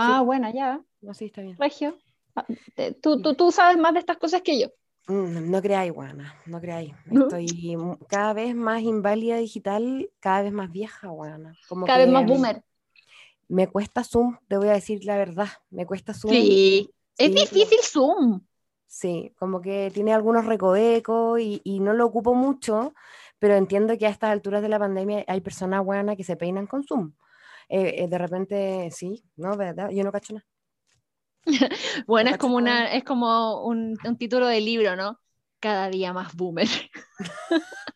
Ah, bueno, ya. No, sí, está bien. Regio. Ah, Tú, tú, tú sabes más de estas cosas que yo. Mm, No creáis, Juana, no creáis. Estoy cada vez más inválida digital, cada vez más vieja, Juana. Como Cada vez más boomer. Me cuesta Zoom, te voy a decir la verdad. Me cuesta Zoom. Sí. Es Sí, difícil Zoom. Sí, como que tiene algunos recovecos y, y no lo ocupo mucho, pero entiendo que a estas alturas de la pandemia hay personas buenas que se peinan con Zoom. Eh, eh, de repente, sí, ¿no? ¿Verdad? Yo no cacho nada. Bueno, es ¿Cachai? como una, es como un, un título de libro, ¿no? Cada día más boomer.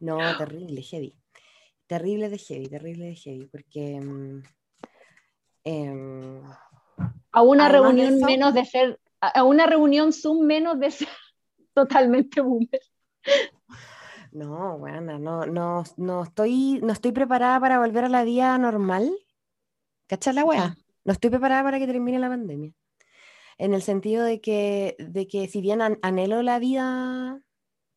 No, terrible, heavy. Terrible de heavy, terrible de heavy, porque... mm, em, A una de reunión menos de ser, a una reunión Zoom menos de ser totalmente boomer. No, buena, no, no, no estoy, no estoy preparada para volver a la vida normal. ¿Cachai la wea? No estoy preparada para que termine la pandemia. En el sentido de que, de que si bien an- anhelo la vida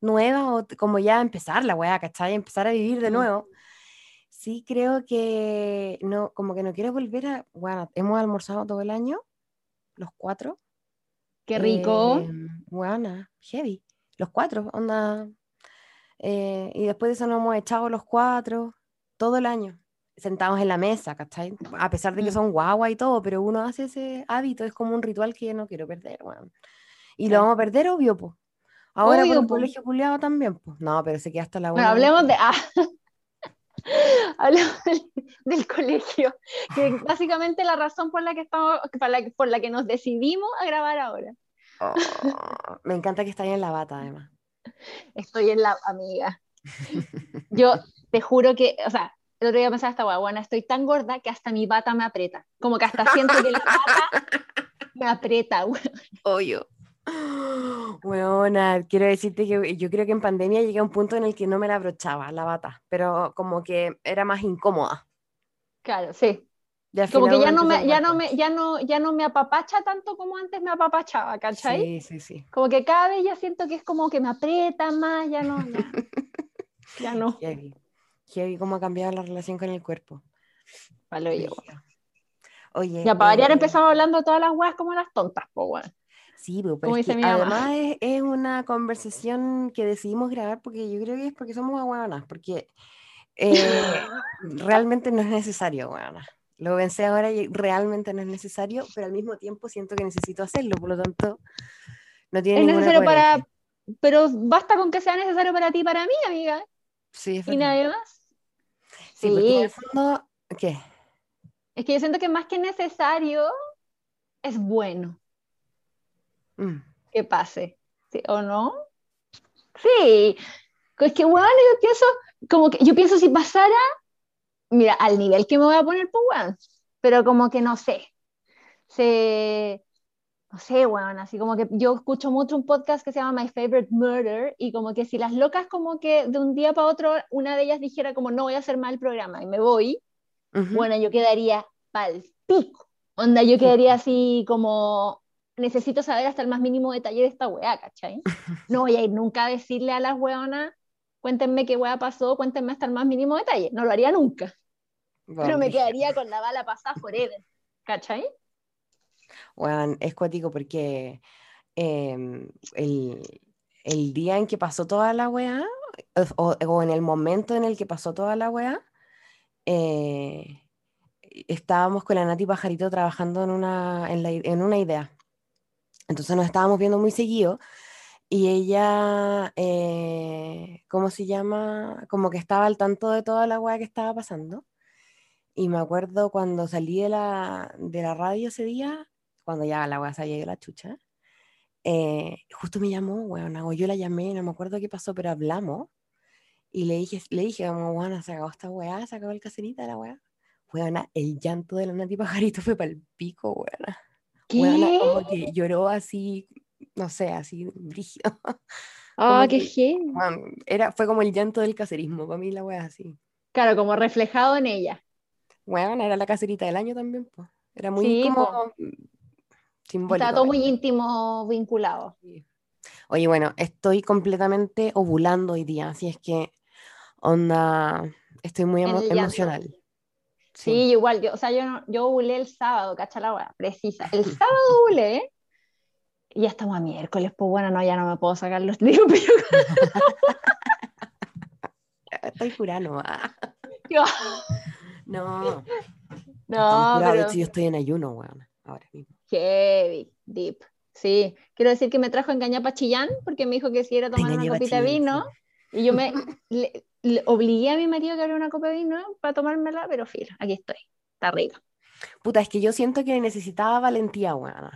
nueva, o como ya empezar la wea, ¿cachai? Empezar a vivir de Mm. nuevo. Sí creo que no, como que no quiero volver a, bueno, hemos almorzado todo el año, los cuatro. Qué rico. Eh, buena, heavy. Los cuatro, onda. Eh, y después de eso nos hemos echado los cuatro, todo el año, sentados en la mesa, ¿cachai? A pesar de que Mm. son guagua y todo, pero uno hace ese hábito, es como un ritual que yo no quiero perder, weón. Y lo vamos a perder, obvio, pues. Ahora Obvio, por el po. colegio culiado también, pues. No, pero se queda hasta la Bueno, una. hablemos de. Ah, hablemos del, del colegio, que básicamente la razón por la que estamos, por la, por la que nos decidimos a grabar ahora. Oh, me encanta que está ahí en la bata, además. Estoy en la amiga. Yo te juro que, o sea, el otro día pensaba esta bueno, estoy tan gorda que hasta mi bata me aprieta. Como que hasta siento que la bata me aprieta, weón. Obvio. Weona, quiero decirte que yo creo que en pandemia llegué a un punto en el que no me la abrochaba la bata, pero como que era más incómoda. Claro, sí. Y Como que ya no me, ya no me, ya no, ya no me apapacha tanto como antes me apapachaba, ¿cachai? Sí, sí, sí. Como que cada vez ya siento que es como que me aprieta más, ya no, ya, ya no. Heavy. Heavy cómo ha cambiado la relación con el cuerpo. Yo. Brígido. Oye, Ya para variar eh, empezamos hablando de todas las weas como las tontas, weón. Sí, pero, es que además es, es una conversación que decidimos grabar porque yo creo que es porque somos aguanas, porque eh, realmente no es necesario, aguanas. Lo pensé ahora y realmente no es necesario, pero al mismo tiempo siento que necesito hacerlo, por lo tanto, no tiene Es necesario para, coherencia. pero basta con que sea necesario para ti y para mí, amiga, Sí, es y nadie más. Sí, porque en Sí. el fondo, ¿qué? Es que yo siento que más que necesario, es bueno Mm, que pase, ¿sí? ¿o no? Sí, es que bueno, yo pienso, como que yo pienso si pasara, mira, al nivel que me voy a poner, pues weón, pero como que no sé, se, no sé, weón, así como que yo escucho mucho un podcast que se llama My Favorite Murder y como que si las locas como que de un día para otro una de ellas dijera como no voy a hacer mal el programa y me voy, ujú. bueno, yo quedaría pal pico. Onda, yo quedaría así como, necesito saber hasta el más mínimo detalle de esta weá, ¿cachai? No voy a ir nunca a decirle a las weonas, cuéntenme qué weá pasó, cuéntenme hasta el más mínimo detalle. No lo haría nunca, Bueno, pero me quedaría con la bala pasada forever, ¿cachai? Weón, es cuático porque em, el, el día en que pasó toda la weá, o, o en el momento en el que pasó toda la weá, eh, estábamos con la Nati Pajarito trabajando en una, en la i- en una idea. Entonces nos estábamos viendo muy seguido y ella, eh, ¿cómo se llama? Como que estaba al tanto de toda la weá que estaba pasando. Y me acuerdo cuando salí de la, de la radio ese día, cuando ya la weá se había ido la chucha, eh, justo me llamó, weón, o yo la llamé, no me acuerdo qué pasó, pero hablamos. Y le dije, le dije como, weón, se acabó esta weá, se acabó el caserita la weá. Weona, el llanto de la Nati Pajarito fue para el pico, weona. Weona, ¿Qué? como que lloró así, no sé, así, brígido. Ah, como qué. Weón, era, fue como el llanto del caserismo, para mí la weá así. Claro, como reflejado en ella. Weón, era la caserita del año también, pues. Era muy Sí, como simbólico. Está todo muy íntimo vinculado. Sí. Oye, bueno, estoy completamente ovulando hoy día, así es que, onda, estoy muy emo- emocional. Sí, igual, yo, o sea, yo, yo bulé el sábado, cacha la wea, precisa. El sábado y ya estamos a miércoles, pues bueno, no, ya no me puedo sacar los digo, pero... Estoy curando. Ah. No. No, pero... yo estoy en ayuno, weón, ahora mismo. Heavy, deep. Sí, quiero decir que me trajo a engañar para Chillán porque me dijo que si era tomar una copita de vino y yo me le, obligué a mi marido a que abriera una copa de vino para tomármela, pero filo, aquí estoy, está rica. Puta, es que yo siento que necesitaba valentía, weón.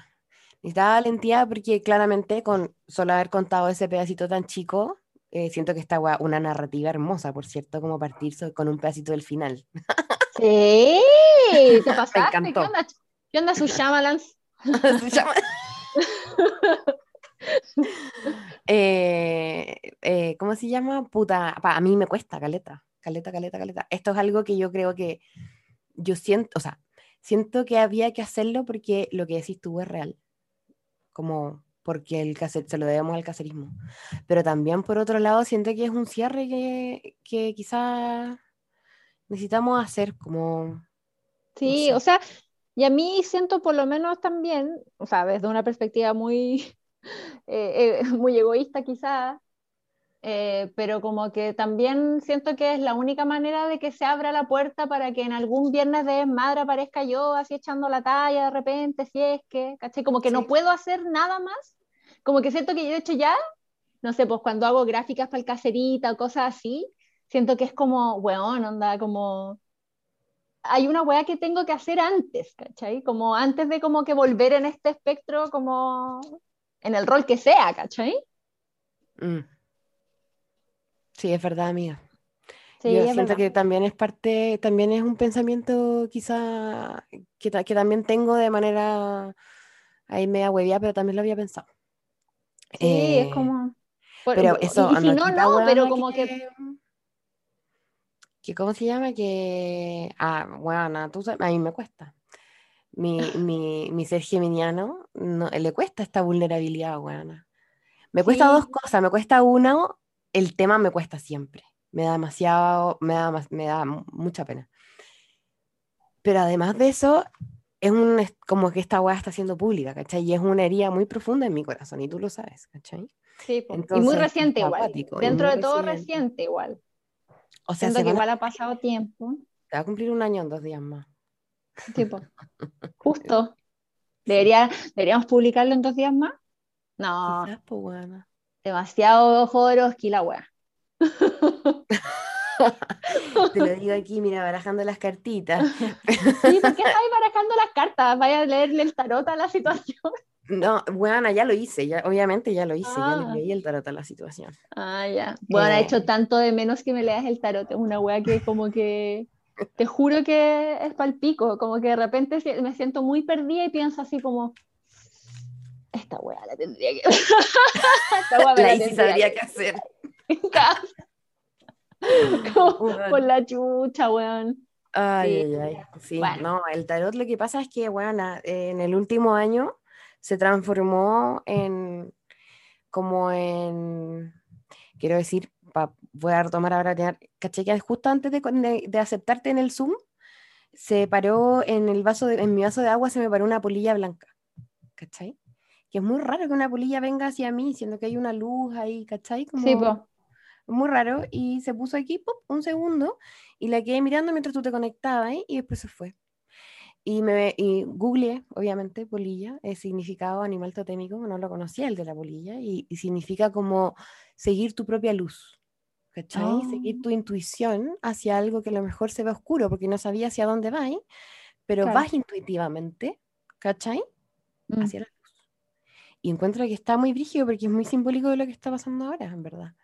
Necesitaba valentía porque claramente con solo haber contado ese pedacito tan chico, eh, siento que está una narrativa hermosa, por cierto, como partir con un pedacito del final. Sí, ¿qué pasaste? Me encantó. ¿Qué onda, ¿Qué onda su Shyamalans? Eh, eh, ¿Cómo se llama? Puta, a mí me cuesta, caleta, caleta, caleta, caleta. Esto es algo que yo creo que yo siento, o sea, siento que había que hacerlo porque lo que decís tú es real. Como porque el se lo debemos al caserismo. Pero también, por otro lado, siento que es un cierre que, que quizás necesitamos hacer como... Sí, o sea, y a mí siento por lo menos también, o sea, desde una perspectiva muy, eh, eh, muy egoísta quizás, eh, pero como que también siento que es la única manera de que se abra la puerta para que en algún viernes de madre aparezca yo así echando la talla de repente, si es que, ¿cachai? Como que no puedo hacer nada más, como que siento que yo de hecho ya, no sé, pues cuando hago gráficas para el caserita o cosas así, siento que es como, weón, onda, como... Hay una weá que tengo que hacer antes, ¿cachai? Como antes de como que volver en este espectro, como en el rol que sea, ¿cachai? Mm. Sí, es verdad, amiga. Yo siento que también es parte, también es un pensamiento quizá que, que también tengo de manera ahí media huevía, pero también lo había pensado. Sí, es eh, como... pero eso, y, si no, no, pero como que que ¿cómo se llama? Que, ah, bueno, tú a mí me cuesta. Mi, mi, mi ser geminiano no, le cuesta esta vulnerabilidad, weona. Me cuesta dos cosas. Me cuesta uno, el tema me cuesta siempre. Me da demasiado, me da, me da mucha pena. Pero además de eso, es un, como que esta weá está siendo pública, ¿cachai? Y es una herida muy profunda en mi corazón, y tú lo sabes, ¿cachai? Sí, y muy reciente igual. Dentro de todo reciente igual. O sea, Siento que igual ha pasado tiempo. Te va a cumplir un año en dos días más. Tipo, justo. ¿Debería, ¿Deberíamos publicarlo en dos días más? No. Quizás, pues, bueno. Demasiado Jodorowsky la wea. Te lo digo aquí, mira, barajando las cartitas. sí, ¿por qué estás barajando las cartas? Vaya a leerle el tarot a la situación. No, bueno, ya lo hice, ya, obviamente ya lo hice, ya le ah. leí el tarot a la situación. Ah, ya. Bueno, ha eh. hecho tanto de menos que me leas el tarot, es una wea que como que, te juro que es palpico, como que de repente me siento muy perdida y pienso así como, esta wea la tendría que... esta wea la, la sabría qué hacer. Por la chucha, weón. Ay, sí. ay, Sí, no, el tarot lo que pasa es que, bueno, en el último año se transformó en como en, quiero decir, voy a retomar ahora, caché que justo antes de, de, aceptarte en el Zoom, se paró en el vaso, de, en mi vaso de agua se me paró una polilla blanca, ¿cachai? Que es muy raro que una polilla venga hacia mí, siendo que hay una luz ahí, ¿cachai? Como, sí, po. Muy raro, y se puso aquí, pop, un segundo, y la quedé mirando mientras tú te conectabas, ¿eh? y después se fue. Y, me, y googleé, obviamente, polilla, el significado animal totémico, no lo conocía el de la polilla, y, significa como seguir tu propia luz, ¿cachai? Seguir tu oh. intuición hacia algo que a lo mejor se ve oscuro, porque no sabía hacia dónde vas, pero vas intuitivamente, ¿cachai? Mm. Hacia la luz. Y encuentro que está muy brígido porque es muy simbólico de lo que está pasando ahora, en verdad.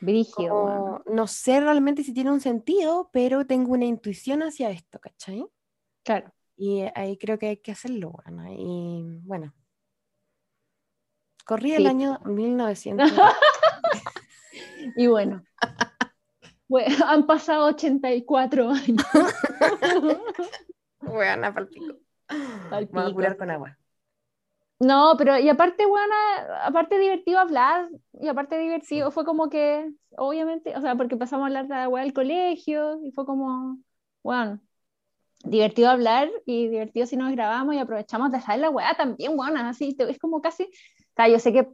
Brígido. No sé realmente si tiene un sentido, pero tengo una intuición hacia esto, ¿cachai? Claro. Y ahí creo que hay que hacerlo, bueno, y bueno. Corrí el año 1900. y bueno. bueno. Han pasado 84 años. bueno, palpico. palpico. Vamos a curar con agua. No, pero y aparte, bueno, aparte divertido hablar, y aparte divertido, fue como que, obviamente, o sea, porque pasamos a hablar de agua del colegio, y fue como, bueno, divertido hablar y divertido si nos grabamos y aprovechamos de hacer la weá también, bueno, así, es como casi, o sea, yo sé que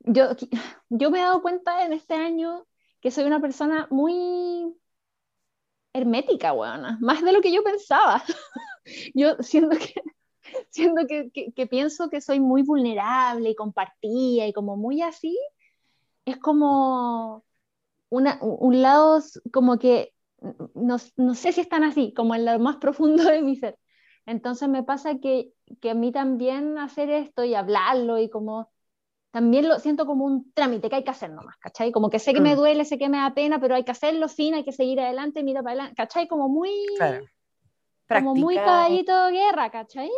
yo, yo me he dado cuenta en este año que soy una persona muy hermética, weona, más de lo que yo pensaba. yo siento que, siento que, que, pienso que soy muy vulnerable y compartida y como muy así, es como una, un lado como que no, no, sé si están así, como en lo más profundo de mi ser. Entonces me pasa que, que a mí también hacer esto y hablarlo y como también lo siento como un trámite que hay que hacer nomás, ¿cachai? Como que sé que me mm. duele, sé que me da pena, pero hay que hacerlo, fin, hay que seguir adelante, mira para adelante, ¿cachai? Como muy... Como muy caballito de guerra, ¿cachai?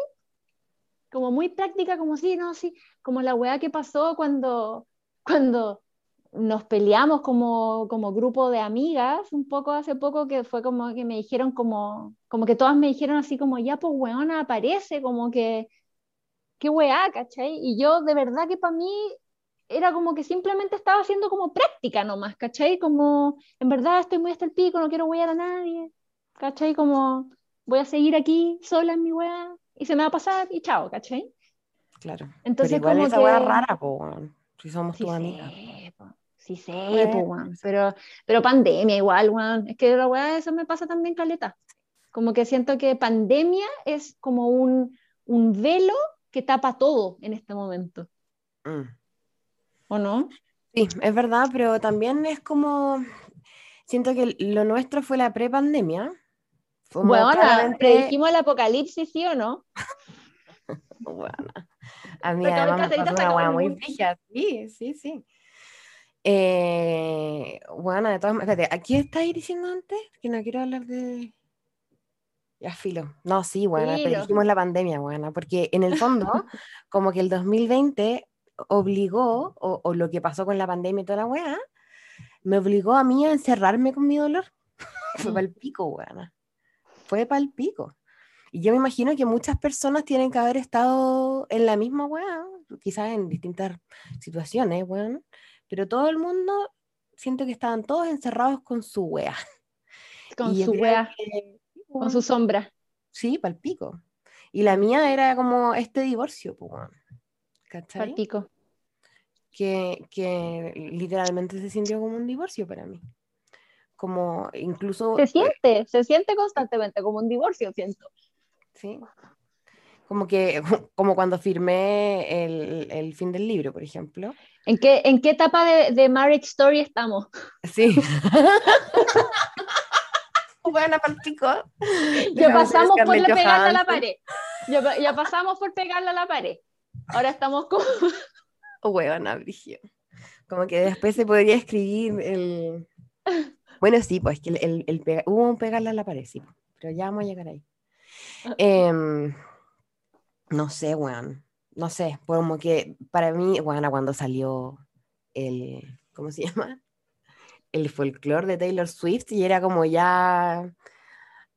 Como muy práctica, como si, no, sí, como la weá que pasó cuando, cuando nos peleamos como, como grupo de amigas, un poco hace poco, que fue como que me dijeron como, como que todas me dijeron así como, ya pues weona, aparece, como que qué weá, ¿cachai? Y yo de verdad que para mí era como que simplemente estaba haciendo como práctica nomás, ¿cachai? Como, en verdad estoy muy hasta el pico, no quiero wear a nadie, ¿cachai? Como, voy a seguir aquí sola en mi weá y se me va a pasar y chao, ¿cachai? Claro. Entonces, pero igual como esa que... rara, po, si somos sí tus amigas. Sí sé, po, pero, pero pandemia igual, weón. Es que la weá eso me pasa también, Caleta. Como que siento que pandemia es como un, un velo que tapa todo en este momento. Mm. ¿O no? Sí, es verdad, pero también es como, siento que lo nuestro fue la prepandemia. Bueno, claramente... predijimos el apocalipsis, ¿sí o no? bueno, a mí además me pasó una muy fija, sí, sí, sí. Eh, bueno, de todas maneras, ¿a quién estáis diciendo antes? Que no quiero hablar de... Ya filo. No, sí, bueno, pero dijimos la pandemia, bueno, porque en el fondo, como que el 2020 obligó, o, lo que pasó con la pandemia y toda la weá, me obligó a mí a encerrarme con mi dolor. Fue mm. para el pico, weá. Fue para el pico. Y yo me imagino que muchas personas tienen que haber estado en la misma weá, quizás en distintas situaciones, weón, pero todo el mundo siento que estaban todos encerrados con su weá. Con su weá. Con su sombra. Sí, palpico. Y la mía era como este divorcio, pues, ¿cachai? Palpico. Que, que literalmente se sintió como un divorcio para mí. Como incluso... Se siente, se siente constantemente como un divorcio, siento. Sí. Como que, como cuando firmé el, el fin del libro, por ejemplo. ¿En qué, en qué etapa de, de Marriage Story estamos? Sí. buena palpico. Ya pasamos por pegarle a la pared. Ya, pasamos por pegarle a la pared. Ahora estamos como. Huevona, Brigio. Como que después se podría escribir el. Bueno, sí, pues que el, el, hubo un pegarle a la pared, sí. Pero ya vamos a llegar ahí. Em, no sé, weón. No sé, como que para mí, bueno, cuando salió el. ¿Cómo se llama? el folclore de Taylor Swift y era como ya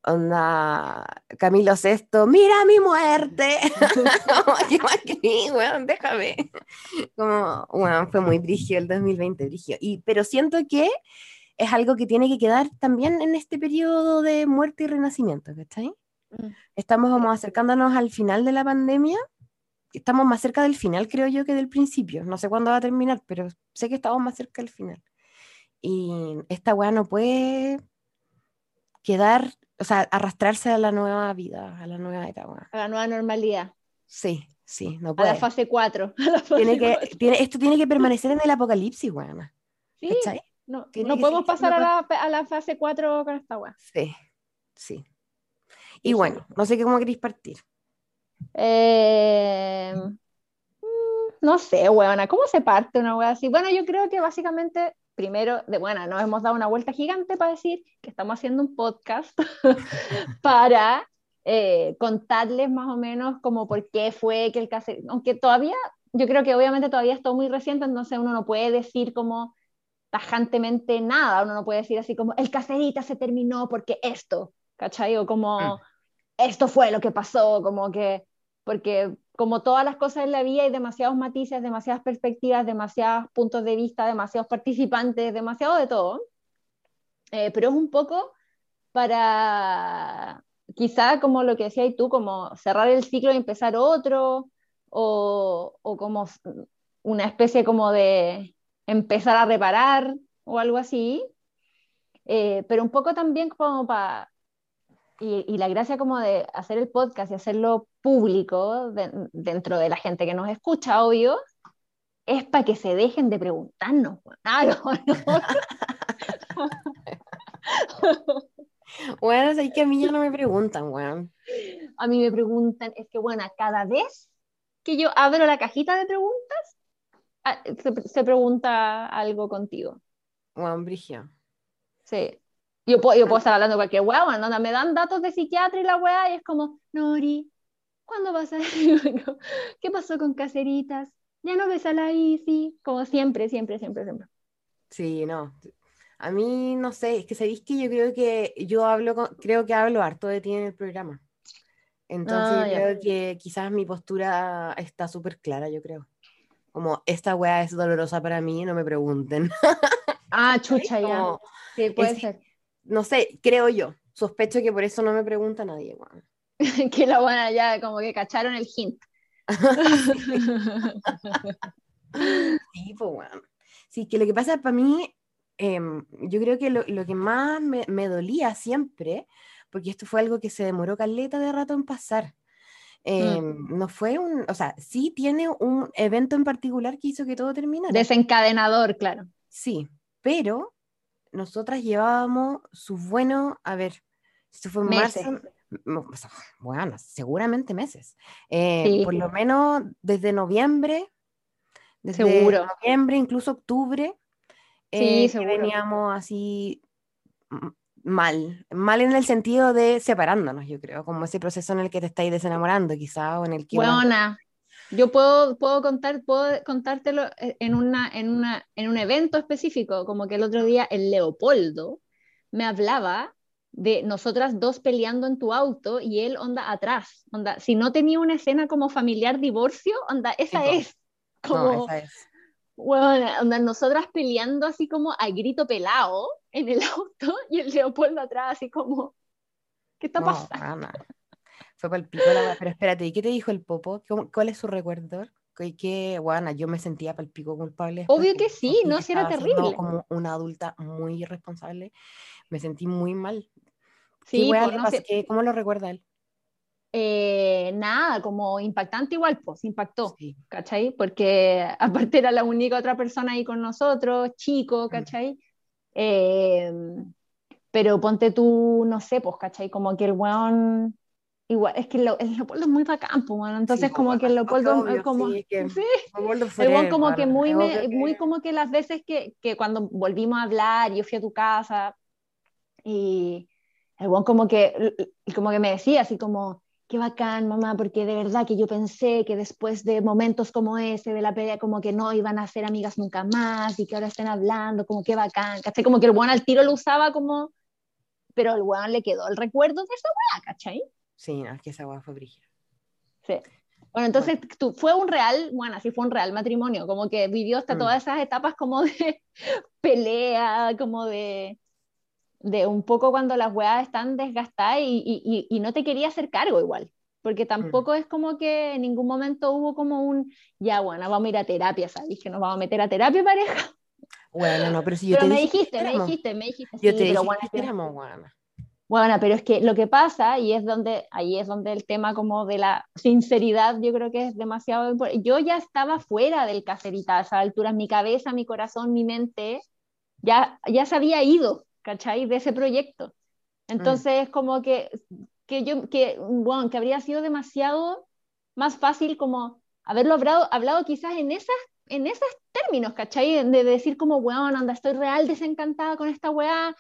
onda Camilo VI, mira mi muerte. como, déjame. Como, bueno, fue muy brigio el 2020, brigio. Y, pero siento que es algo que tiene que quedar también en este periodo de muerte y renacimiento, ¿cachai? Mm. Estamos como acercándonos al final de la pandemia. Estamos más cerca del final, creo yo, que del principio. No sé cuándo va a terminar, pero sé que estamos más cerca del final. Y esta weá no puede quedar, o sea, arrastrarse a la nueva vida, a la nueva etapa. A la nueva normalidad. Sí, sí, no puede. A la fase 4. tiene que, Tiene, esto tiene que permanecer en el apocalipsis, weá. Sí, no, no podemos pasar a, la, a la fase 4 con esta weá. Sí, sí. Y bueno, no sé cómo queréis partir. Eh, mm, no sé, weona, ¿cómo se parte una weá así? Bueno, yo creo que básicamente primero, de, bueno, nos hemos dado una vuelta gigante para decir que estamos haciendo un podcast para eh, contarles más o menos como por qué fue que el caserita, aunque todavía, yo creo que obviamente todavía está muy reciente, entonces uno no puede decir como tajantemente nada, uno no puede decir así como el caserita se terminó porque esto, ¿cachai? O como mm. esto fue lo que pasó, como que, porque como todas las cosas en la vida hay demasiados matices, demasiadas perspectivas, demasiados puntos de vista, demasiados participantes, demasiado de todo. Eh, pero es un poco para, quizá como lo que decías tú, como cerrar el ciclo y empezar otro, o, o como una especie como de empezar a reparar o algo así, eh, pero un poco también como para, y, y, la gracia como de hacer el podcast y hacerlo público dentro de la gente que nos escucha, obvio, es para que se dejen de preguntarnos. Ah, no, no. bueno, es que a mí ya no me preguntan, weón. A mí me preguntan, es que bueno, cada vez que yo abro la cajita de preguntas, ah, se, pregunta algo contigo. Juan Brigio. Sí. Yo puedo, yo puedo estar hablando cualquier weá, bueno, me dan datos de psiquiatra y la weá, y es como, Nori, ¿cuándo vas a...? ¿Qué pasó con Caseritas? Ya no ves a la Isi, como siempre, siempre, siempre, siempre. Sí, no. A mí, no sé, es que sabéis que yo creo que yo hablo, creo que hablo harto de ti en el programa. Entonces ah, creo que quizás mi postura está súper clara, yo creo. Como, esta weá es dolorosa para mí, no me pregunten. Ah, chucha, ya. Sí, puede ser. No sé, creo yo. Sospecho que por eso no me pregunta nadie, weón. que la buena ya, como que cacharon el hint. sí, pues bueno. Sí, que lo que pasa para mí, em, yo creo que lo, lo que más me, me, dolía siempre porque esto fue algo que se demoró caleta de rato en pasar. Mm. Em, no fue un, o sea, sí tiene un evento en particular que hizo que todo terminara. Desencadenador, claro. Sí, pero nosotras llevábamos su bueno, a ver, esto fue en marzo, bueno, seguramente meses. Eh, por lo menos desde noviembre, desde seguro. noviembre, incluso octubre, sí, eh, veníamos así mal, mal en el sentido de separándonos, yo creo, como ese proceso en el que te estáis desenamorando quizá, o en el que... Buena. Yo puedo, puedo, contar, puedo contártelo eh, en, una, en, una, en un evento específico, como que el otro día el Leopoldo me hablaba de nosotras dos peleando en tu auto y él onda atrás, onda, si no tenía una escena como familiar divorcio, onda, esa es. Como, esa es. Bueno, onda, nosotras peleando así como a grito pelado, en el auto y el Leopoldo atrás, así como, ¿qué está pasando? Fue para el pico la Pero espérate, ¿y qué te dijo el Popo? ¿Cuál es su recuerdo? Que, que bueno, yo me sentía para el pico culpable. Obvio que sí, no, si era terrible. Como una adulta muy irresponsable, me sentí muy mal. Sí, pues, ¿Cómo lo recuerda él? Eh, nada, como impactante igual, pues impactó, ¿cachai? Porque aparte era la única otra persona ahí con nosotros, chico, mm. Em, pero ponte tú, no sé, pues, ¿cachai? Como que el weón, igual, es que el, Leopoldo es muy bacán, pues, bueno, entonces como que el Leopoldo, como, sí, el weón como que muy, muy como que las veces que, que cuando volvimos a hablar, yo fui a tu casa, y el weón como que, como que me decía así como, qué bacán, mamá, porque de verdad que yo pensé que después de momentos como ese, de la pelea, como que no iban a ser amigas nunca más y que ahora estén hablando, como qué bacán, ¿cachai? Como que el weón al tiro lo usaba como, pero el weón le quedó el recuerdo de esa weá, ¿cachai? Sí, es que esa weá fue brígida. Sí. Bueno, entonces tú, fue un real, bueno, así fue un real matrimonio, como que vivió hasta mm. todas esas etapas como de pelea, como de, de un poco cuando las weas están desgastadas y, y, y, no te quería hacer cargo igual, porque tampoco mm. es como que en ningún momento hubo como un, ya bueno, vamos a ir a terapia, ¿sabes? Que nos vamos a meter a terapia pareja. Bueno, no, pero si yo pero te me dijiste, me dijiste, me dijiste, yo te pero bueno, bueno. Bueno, pero es que lo que pasa, y es donde, ahí es donde el tema como de la sinceridad, yo creo que es demasiado importante. Yo ya estaba fuera del caserita a esa altura, mi cabeza, mi corazón, mi mente, ya, ya se había ido ¿cachai? De ese proyecto. Mm. Entonces, es como que, que yo, que, bueno, que habría sido demasiado más fácil como haberlo hablado, hablado quizás en esas, en esos términos, ¿cachai? De, decir como, weón, anda, estoy real desencantada con esta weá,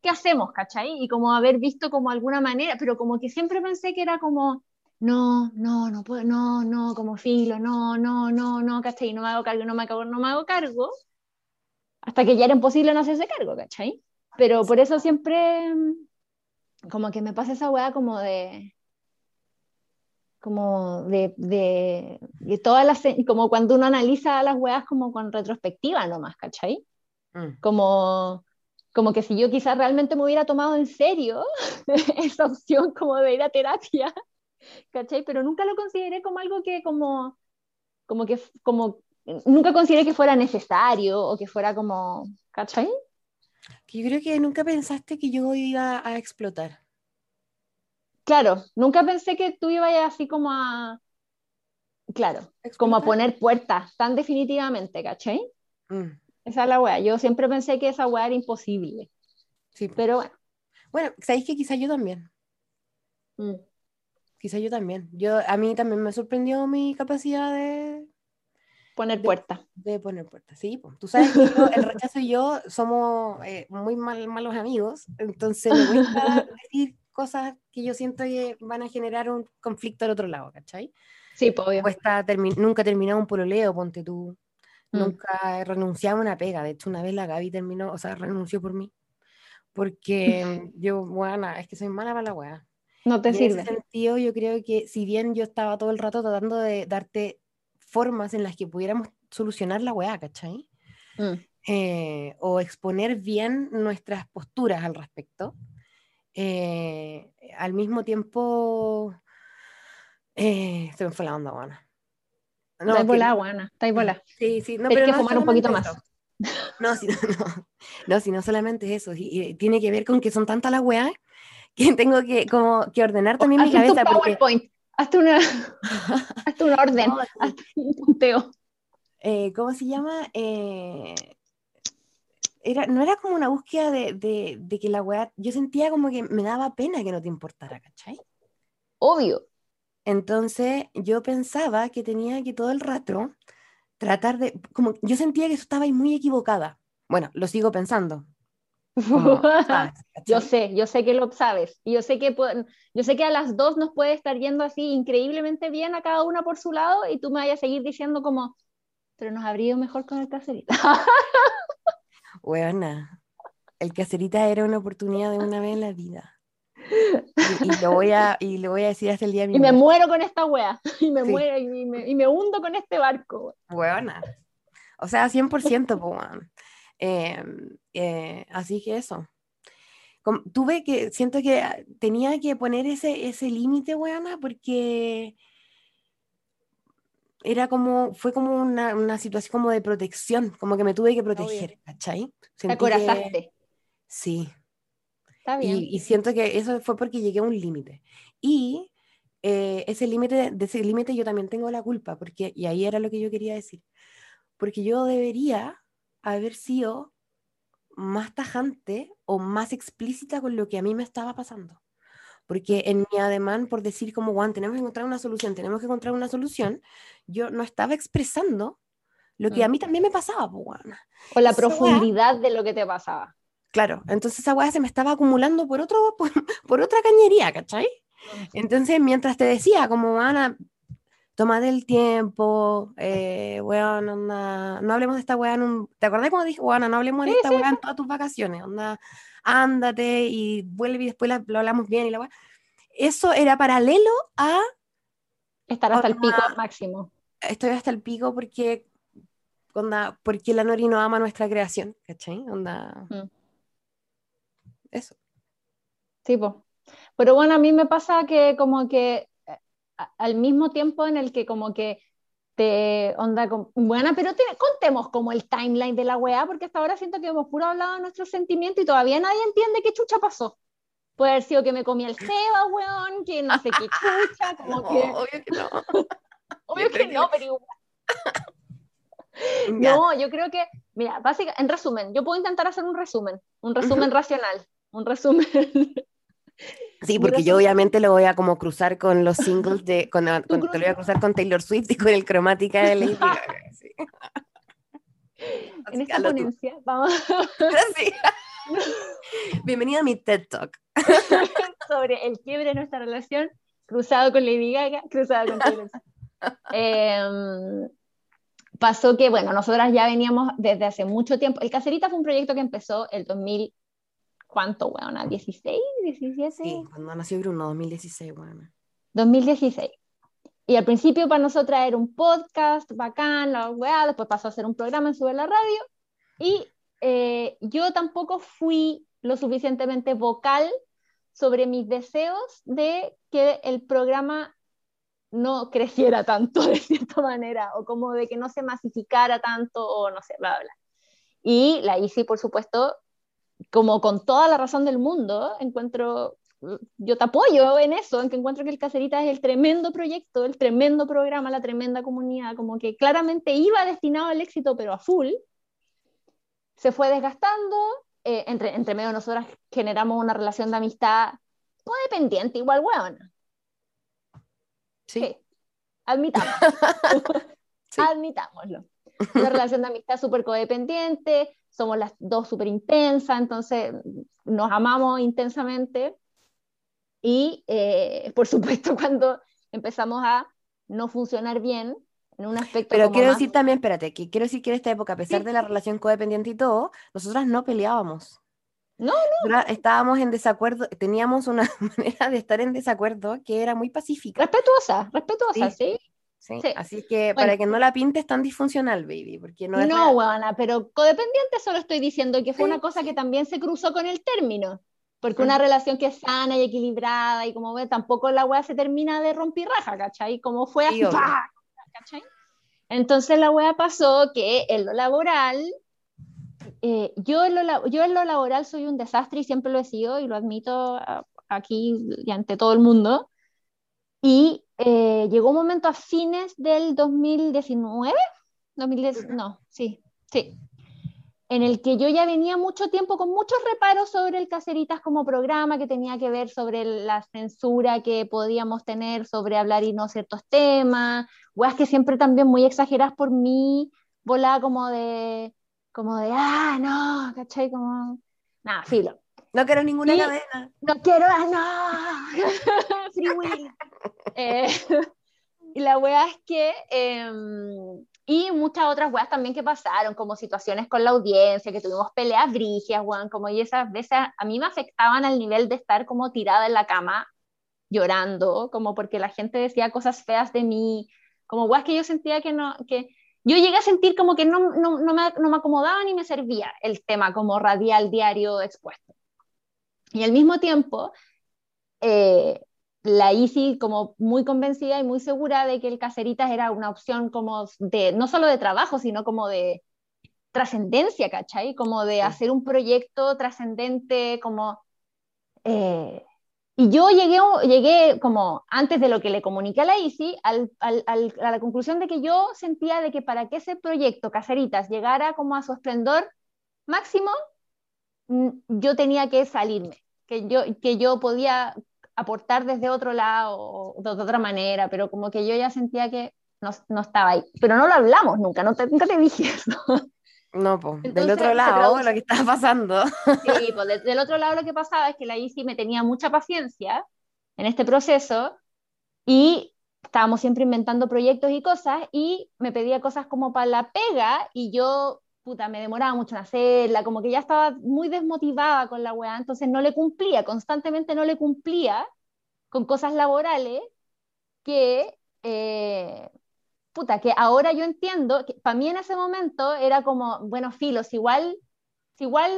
¿qué hacemos, cachai? Y como haber visto como alguna manera, pero como que siempre pensé que era como, no, no, no puedo, no, no, como filo, no, no, no, no, ¿cachai? No me hago cargo, no me hago, no me hago cargo hasta que ya era imposible no hacerse cargo, ¿cachai? Pero por eso siempre mm, como que me pasa esa weá como de como de, de, de, todas las como cuando uno analiza las weas como con retrospectiva nomás, ¿cachai? Mm. Como como que si yo quizás realmente me hubiera tomado en serio esa opción como de ir a terapia, ¿cachai? Pero nunca lo consideré como algo que como, como que, como, nunca consideré que fuera necesario o que fuera como, ¿cachai? Yo creo que nunca pensaste que yo iba a explotar. Claro, nunca pensé que tú ibas así como a, claro, como a poner puertas tan definitivamente, ¿cachai? Mm. Esa es la weá. Yo siempre pensé que esa weá era imposible. Sí. Pero bueno. Bueno, sabéis que quizá yo también. Mm. Quizá yo también. Yo, a mí también me sorprendió mi capacidad de... Poner puertas. De poner puertas, sí. Tú sabes que el rechazo y yo somos eh, muy mal, malos amigos, entonces me gusta decir cosas que yo siento que van a generar un conflicto al otro lado, ¿cachai? Sí, obvio. Cuesta nunca terminado un pololeo, ponte tú. Mm. Nunca he renunciado a una pega. De hecho, una vez la Gaby terminó, o sea, renunció por mí. Porque yo, bueno, es que soy mala para la weá. No te sirve. En ese sentido, yo creo que si bien yo estaba todo el rato tratando de darte formas en las que pudiéramos solucionar la weá, ¿cachai? Mm. Eh, o exponer bien nuestras posturas al respecto, eh, al mismo tiempo, eh, se me fue la onda, buena. No, está volada, Juana, está volada. Sí, sí, no, pero que fumar un poquito más. No, si no, no, si no solamente eso, y, tiene que ver con que son tantas las weas que tengo que, como, que ordenar también mi cabeza. Tu PowerPoint. Hazte una, hazte un orden, hazte un punteo. Eh, ¿Cómo se llama? Eh, era, no era como una búsqueda de, de, de que la weá, yo sentía como que me daba pena que no te importara, ¿cachai? Obvio. Entonces yo pensaba que tenía que todo el rato tratar de, como yo sentía que estaba ahí muy equivocada. Bueno, lo sigo pensando. yo sé, yo sé que lo sabes. Y yo sé que yo sé que a las dos nos puede estar yendo así increíblemente bien a cada una por su lado y tú me vayas a seguir diciendo como, pero nos habría ido mejor con el caserita. Buena. El caserita era una oportunidad de una vez en la vida. Y, lo voy a, y lo voy a decir hasta el día de mi Y me muero con esta wea. Y me muero y me, y me, hundo con este barco. Buena. O sea, 100%, pues, eh, así que eso. tuve que, siento que tenía que poner ese, ese límite, weona, porque era como, fue como una, una, situación como de protección, como que me tuve que proteger, ¿cachai? Te acorazaste. Sí, y, siento que eso fue porque llegué a un límite. Y eh, ese límite, de ese límite yo también tengo la culpa, porque, y ahí era lo que yo quería decir, porque yo debería haber sido más tajante o más explícita con lo que a mí me estaba pasando. Porque en mi ademán por decir como, Juan, tenemos que encontrar una solución, tenemos que encontrar una solución, yo no estaba expresando lo que a mm. mí también me pasaba, pues, O la profundidad de lo que te pasaba. Claro, entonces esa weá se me estaba acumulando por, otro, por, otra cañería, ¿cachai? Entonces, mientras te decía, como Ana, toma del tiempo, eh, weón, onda, no hablemos de esta weá en un... ¿Te acordás cuando dije, weón, no hablemos de esta weá en todas tus vacaciones? Onda, ándate y vuelve y después lo hablamos bien y la weá. Eso era paralelo a... Estar hasta el pico máximo. Estoy hasta el pico porque, onda, porque la Nori no ama nuestra creación, ¿cachai? Onda... Mm. Eso. Sí, pues. Pero bueno, a mí me pasa que como que al mismo tiempo en el que como que te onda con, buena, pero contemos como el timeline de la weá, porque hasta ahora siento que hemos puro hablado de nuestros sentimientos y todavía nadie entiende qué chucha pasó. Puede haber sido que me comí el ceba, weón, que no sé qué chucha, como que... Obvio que no. obvio que no, pero igual. no, yo creo que, mira, básicamente, en resumen, yo puedo intentar hacer un resumen, un resumen racional un resumen. Sí, porque yo obviamente lo voy a como cruzar con los singles de, con, te lo voy a cruzar con Taylor Swift y con el cromática de Lady Gaga. En esta ponencia, vamos. Bienvenida a mi TED Talk. Sobre el quiebre de nuestra relación, cruzado con Lady Gaga, cruzado con Taylor Swift. Em, pasó que, bueno, nosotras ya veníamos desde hace mucho tiempo. El Cacerita fue un proyecto que empezó el 2000 ¿cuánto, weona? ¿16? ¿17? Sí, cuando nació Bruno, 2016, weona. 2016. Y al principio para nosotras era un podcast bacán, la weá, después pasó a ser un programa en Sube la Radio. Y eh, yo tampoco fui lo suficientemente vocal sobre mis deseos de que el programa no creciera tanto de cierta manera, o como de que no se masificara tanto, o no sé, bla, bla. Y la ICI, por supuesto, como con toda la razón del mundo, encuentro, yo te apoyo en eso, en que encuentro que el Cacerita es el tremendo proyecto, el tremendo programa, la tremenda comunidad, como que claramente iba destinado al éxito, pero a full, se fue desgastando, eh, entre, entre medio nosotras generamos una relación de amistad codependiente, igual huevona. Sí. Admitamos. Admitámoslo. Una relación de amistad súper codependiente, somos las dos súper intensas, entonces nos amamos intensamente. Y eh, por supuesto, cuando empezamos a no funcionar bien, en un aspecto. Pero quiero decir también, espérate, que quiero decir que en esta época, a pesar de la relación codependiente y todo, nosotras no peleábamos. No, no. Estábamos en desacuerdo, teníamos una manera de estar en desacuerdo que era muy pacífica. Respetuosa, respetuosa, sí. sí. Así que para que no la pintes tan disfuncional, baby, porque no es. No, buena, pero codependiente solo estoy diciendo que fue una cosa que también se cruzó con el término. Porque una relación que es sana y equilibrada y como ve, tampoco la weá se termina de rompirraja, ¿cachai? Como fue así, ¿cachai? Entonces la weá pasó que en lo laboral eh, yo, en lo, yo en lo laboral soy un desastre y siempre lo he sido y lo admito aquí y ante todo el mundo. Y eh, llegó un momento a fines del 2019, 2010, no, sí, sí, en el que yo ya venía mucho tiempo con muchos reparos sobre el Caceritas como programa, que tenía que ver sobre la censura que podíamos tener sobre hablar y no ciertos temas, weas que siempre también muy exageradas por mí, volaba como de como de, ah, no, ¿cachai? Como, nada, filo. No quiero ninguna cadena. No quiero, ah, no, free will. Eh, y la wea es que, em, y muchas otras weas también que pasaron, como situaciones con la audiencia, que tuvimos peleas brigias, weón, como y esas veces a mí me afectaban al nivel de estar como tirada en la cama llorando, como porque la gente decía cosas feas de mí, como weas que yo sentía que no, que yo llegué a sentir como que no, no, no, me, no, me, acomodaba ni me servía el tema como radial diario expuesto. Y al mismo tiempo, eh, la ICI como muy convencida y muy segura de que el Caceritas era una opción como de, no solo de trabajo, sino como de trascendencia, ¿cachai? Como de hacer un proyecto trascendente, como... Eh, y yo llegué, llegué como antes de lo que le comuniqué a la ICI al, al, a la conclusión de que yo sentía de que para que ese proyecto Caseritas llegara como a su esplendor máximo, yo tenía que salirme, que yo, que yo podía aportar desde otro lado o de otra manera, pero como que yo ya sentía que no, no estaba ahí. Pero no lo hablamos nunca, no te, nunca te dije eso. No, pues, del otro lado lo que estaba pasando. Sí, pues del otro lado lo que pasaba es que la ICI me tenía mucha paciencia en este proceso y estábamos siempre inventando proyectos y cosas y me pedía cosas como para la pega y yo, puta, me demoraba mucho en hacerla, como que ya estaba muy desmotivada con la weá, entonces no le cumplía, constantemente no le cumplía con cosas laborales que... Eh, puta, que ahora yo entiendo, que para mí en ese momento era como, bueno, filos, igual, si igual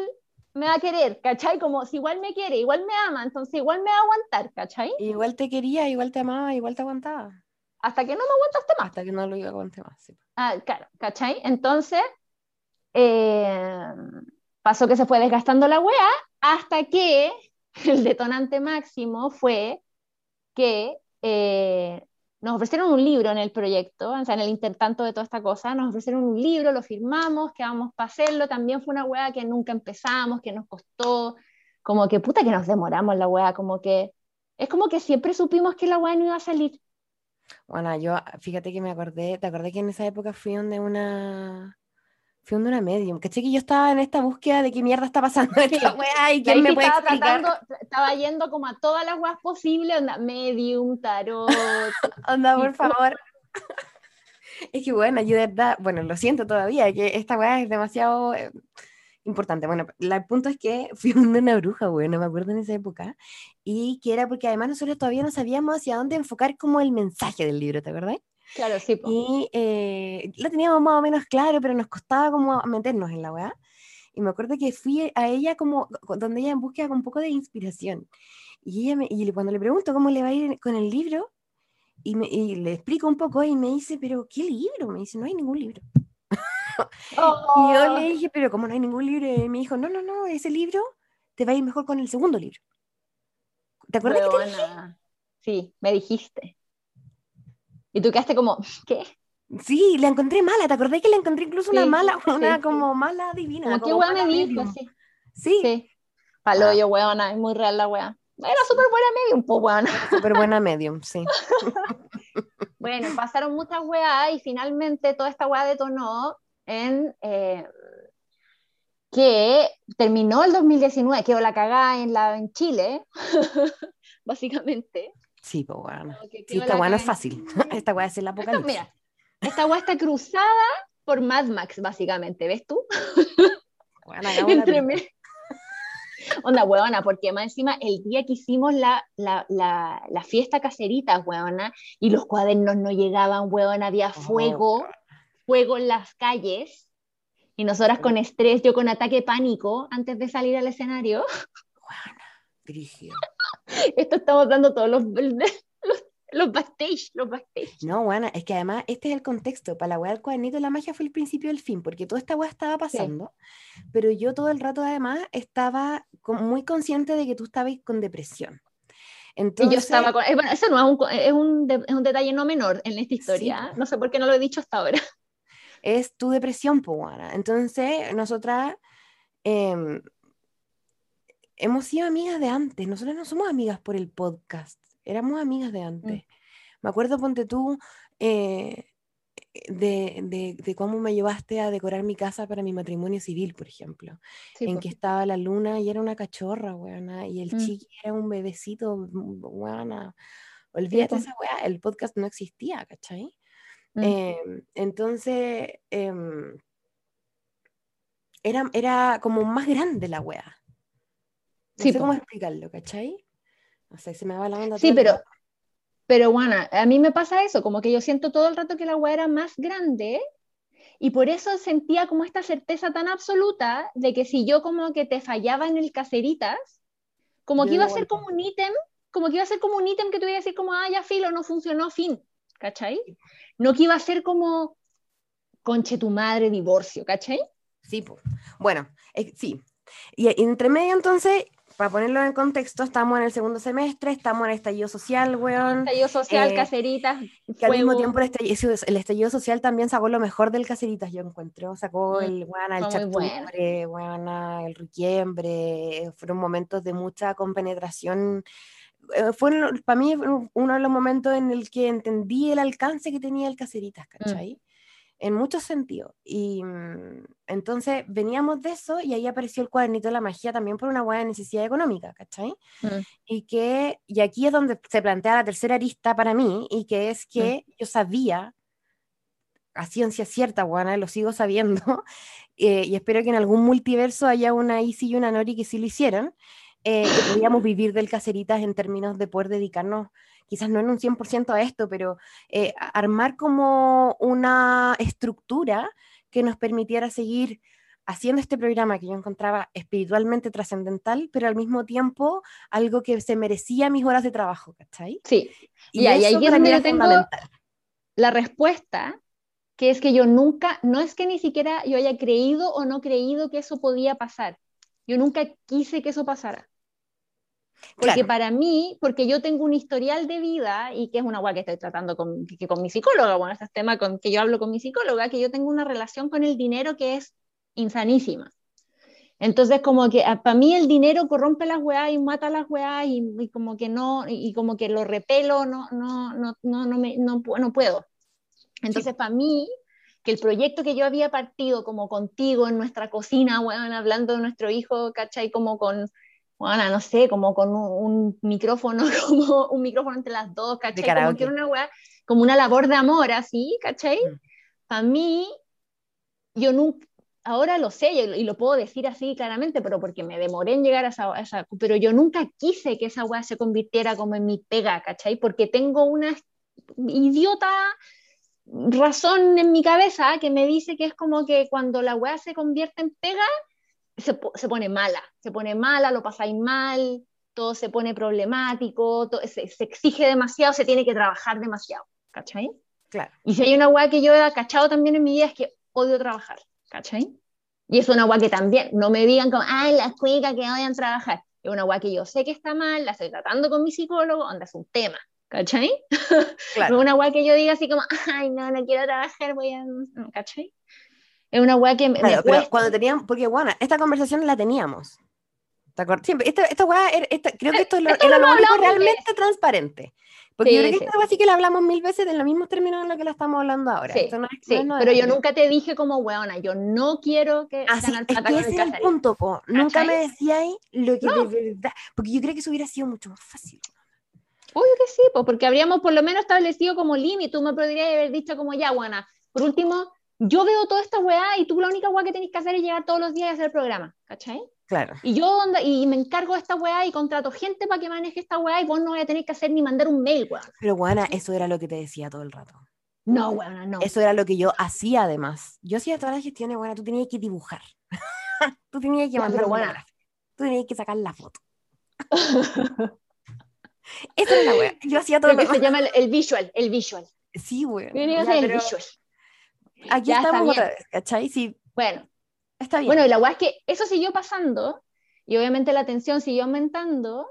me va a querer, ¿cachai? Como si igual me quiere, igual me ama, entonces igual me va a aguantar, ¿cachai? Igual te quería, igual te amaba, igual te aguantaba. Hasta que no me aguantaste más. Hasta que no lo iba a aguantar más, sí. Ah, claro, ¿cachai? Entonces, eh, pasó que se fue desgastando la wea hasta que el detonante máximo fue que eh, nos ofrecieron un libro en el proyecto, o sea, en el intertanto de toda esta cosa, nos ofrecieron un libro, lo firmamos, quedamos para hacerlo, también fue una weá que nunca empezamos, que nos costó, como que puta que nos demoramos la weá, como que es como que siempre supimos que la weá no iba a salir. Bueno, yo, fíjate que me acordé, te acordé que en esa época fui donde una, fui donde una medium, ¿caché? Que yo estaba en esta búsqueda de qué mierda está pasando en esta weá y quién me puede estaba Tratando, estaba yendo como a todas las weas posibles, onda, medium, tarot. onda, por favor. es que bueno, yo de verdad, bueno, lo siento todavía, que esta weá es demasiado eh, importante. Bueno, el punto es que fui donde una bruja, bueno, me acuerdo en esa época, y que era porque además nosotros todavía no sabíamos hacia dónde enfocar como el mensaje del libro, ¿te acuerdas? Claro, sí. Y eh, lo teníamos más o menos claro, pero nos costaba como meternos en la weá. y me acuerdo que fui a ella como, donde ella en búsqueda con un poco de inspiración. Y, ella me, y cuando le pregunto cómo le va a ir con el libro, y, me, y le explico un poco y me dice, pero ¿qué libro? Me dice, no hay ningún libro. Y yo le oh. dije, pero como no hay ningún libro, y me dijo, no, no, no, ese libro te va a ir mejor con el segundo libro. ¿Te acuerdas que te dije? Sí, me dijiste. Y tú quedaste como, ¿qué? Sí, la encontré mala, ¿te acordás que la encontré incluso una mala, una como mala divina? Como, qué me dijo, sí. Sí. sí. Palo yo, weona, es muy real la wea. Era súper buena medium, pues weona. Súper buena medium, sí. bueno, pasaron muchas weas y finalmente toda esta wea detonó en eh, que terminó el 2019, quedó la cagada en, la, en Chile, básicamente. Sí, pues bueno. Sí, esta weá no es fácil. Esta weá es el apocalipsis. mira, esta weá está cruzada por Mad Max, básicamente, ¿ves tú? Bueno, Entre Onda, weona, porque más encima el día que hicimos la, la, la, la fiesta caserita, weona, y los cuadernos no llegaban, weona, había oh, fuego, fuego en las calles, y nosotras con estrés, yo con ataque pánico antes de salir al escenario. Esto estamos dando todos los, los, backstage, los backstage. No, bueno, es que además este es el contexto. Para la weá del cuadernito la magia fue el principio del fin, porque toda esta weá estaba pasando, pero yo todo el rato además estaba muy consciente de que tú estabas con depresión. Entonces, y yo estaba con, eh, bueno, eso no es un, es, un, es un, detalle no menor en esta historia, no sé por qué no lo he dicho hasta ahora. Es tu depresión, Puana. Entonces, nosotras eh, hemos sido amigas de antes, nosotros no somos amigas por el podcast, éramos amigas de antes. Mm. Me acuerdo, ponte tú, eh, de, de, cómo me llevaste a decorar mi casa para mi matrimonio civil, por ejemplo, en que estaba la luna y era una cachorra, weona, y el mm. chiqui era un bebecito, weona. Olvídate esa weá, el podcast no existía, ¿cachai? Mm. Em, entonces, em, era, era como más grande la weá. No sí, sé cómo explicarlo, ¿cachai? No sé, se me va la onda. Sí, pero, pero bueno, a mí me pasa eso, como que yo siento todo el rato que la weá era más grande y por eso sentía como esta certeza tan absoluta de que si yo como que te fallaba en el caseritas, como que iba a ser como un ítem, como que iba a ser como un ítem que te iba a decir como, ah, ya filo, no funcionó, fin, ¿cachai? No que iba a ser como, conche tu madre, divorcio, ¿cachai? Sí, pues. Bueno, sí. Y entre medio entonces para ponerlo en contexto, estamos en el segundo semestre, estamos en el estallido social, weón. Estallido social, eh, caseritas. Que al mismo tiempo el estallido, social también sacó lo mejor del caseritas, yo encuentro. Sacó mm, el, weón, el chartumbre, weón, el riquiembre. Fueron momentos de mucha compenetración. Eh, fue para mí uno de los momentos en el que entendí el alcance que tenía el caseritas, mm. En muchos sentidos. Y mm, entonces veníamos de eso y ahí apareció el cuadernito de la magia también por una buena necesidad económica, ¿cachai? Mm. Y que, y aquí es donde se plantea la tercera arista para mí, y que es mm. que yo sabía, a ciencia cierta, buena, lo sigo sabiendo, eh, y espero que en algún multiverso haya una Isi y una Nori que sí lo hicieron, eh, que podíamos vivir del caseritas en términos de poder dedicarnos quizás no en un 100% a esto, pero eh, armar como una estructura que nos permitiera seguir haciendo este programa que yo encontraba espiritualmente trascendental, pero al mismo tiempo algo que se merecía mis horas de trabajo, ¿cachai? Sí, y, ahí, ahí es donde tengo la respuesta, que es que yo nunca, no es que ni siquiera yo haya creído o no creído que eso podía pasar, yo nunca quise que eso pasara. Porque para mí, porque yo tengo un historial de vida y que es una guay que estoy tratando con, que, con mi psicóloga, bueno, este es tema con que yo hablo con mi psicóloga, que yo tengo una relación con el dinero que es insanísima. Entonces, como que ah, para mí el dinero corrompe las weas y mata las weas y, como que no, y, como que lo repelo, no, no, no, no, no, me, no, no puedo. Entonces, para mí, que el proyecto que yo había partido como contigo en nuestra cocina, weón, hablando de nuestro hijo, ¿cachai? Como con bueno, no sé, como con un, micrófono, como un micrófono entre las dos, ¿cachai? Como que una weá, como una labor de amor, así, ¿cachai? Mm. Para mí, yo nunca, ahora lo sé y lo puedo decir así claramente, pero porque me demoré en llegar a esa, pero yo nunca quise que esa weá se convirtiera como en mi pega, ¿cachai? Porque tengo una idiota razón en mi cabeza que me dice que es como que cuando la weá se convierte en pega, se, pone mala, se pone mala, lo pasáis mal, todo se pone problemático, se, exige demasiado, se tiene que trabajar demasiado, ¿cachai? Claro. Y si hay una weá que yo he cachado también en mi vida es que odio trabajar, ¿cachai? Y es una weá que también, no me digan como, ay, las cuicas que odian trabajar. Es una weá que yo sé que está mal, la estoy tratando con mi psicólogo, donde es un tema, ¿cachai? Claro. es una weá que yo diga así como, ay, no, no quiero trabajar, voy a, ¿cachai? Es una weá que me, pero cuando teníamos, porque bueno, esta conversación la teníamos. Siempre, esta, esta weá, creo que esto, es lo, era lo único realmente transparente. Porque yo creo que esta sí que la hablamos mil veces en los mismos términos en los que la estamos hablando ahora. Sí, pero yo nunca te dije como weona, yo no quiero que Así, ah, es que ese es el punto, po. Nunca me decíais lo que de verdad, porque yo creo que eso hubiera sido mucho más fácil. Obvio que sí, pues porque habríamos por lo menos establecido como límite, tú me podrías haber dicho como ya, buena, por último, yo veo toda esta weá y tú la única weá que tenés que hacer es llegar todos los días a hacer el programa, ¿cachai? Claro. Y yo y me encargo de esta weá y contrato gente para que maneje esta weá y vos no voy a tener que hacer ni mandar un mail, weá. Pero weá, eso era lo que te decía todo el rato. No, weá, no. Eso era lo que yo hacía además. Yo hacía todas las gestiones, weá, tú tenías que dibujar. tú tenías que mandar una Tú tenías que sacar la foto. Esa era la weá. Yo hacía todo lo que se llama el, visual, el visual. Sí, weá. el visual. Aquí estamos otra vez, ¿cachai? Sí. Bueno, está bien. Bueno, y la weá es que eso siguió pasando y obviamente la tensión siguió aumentando,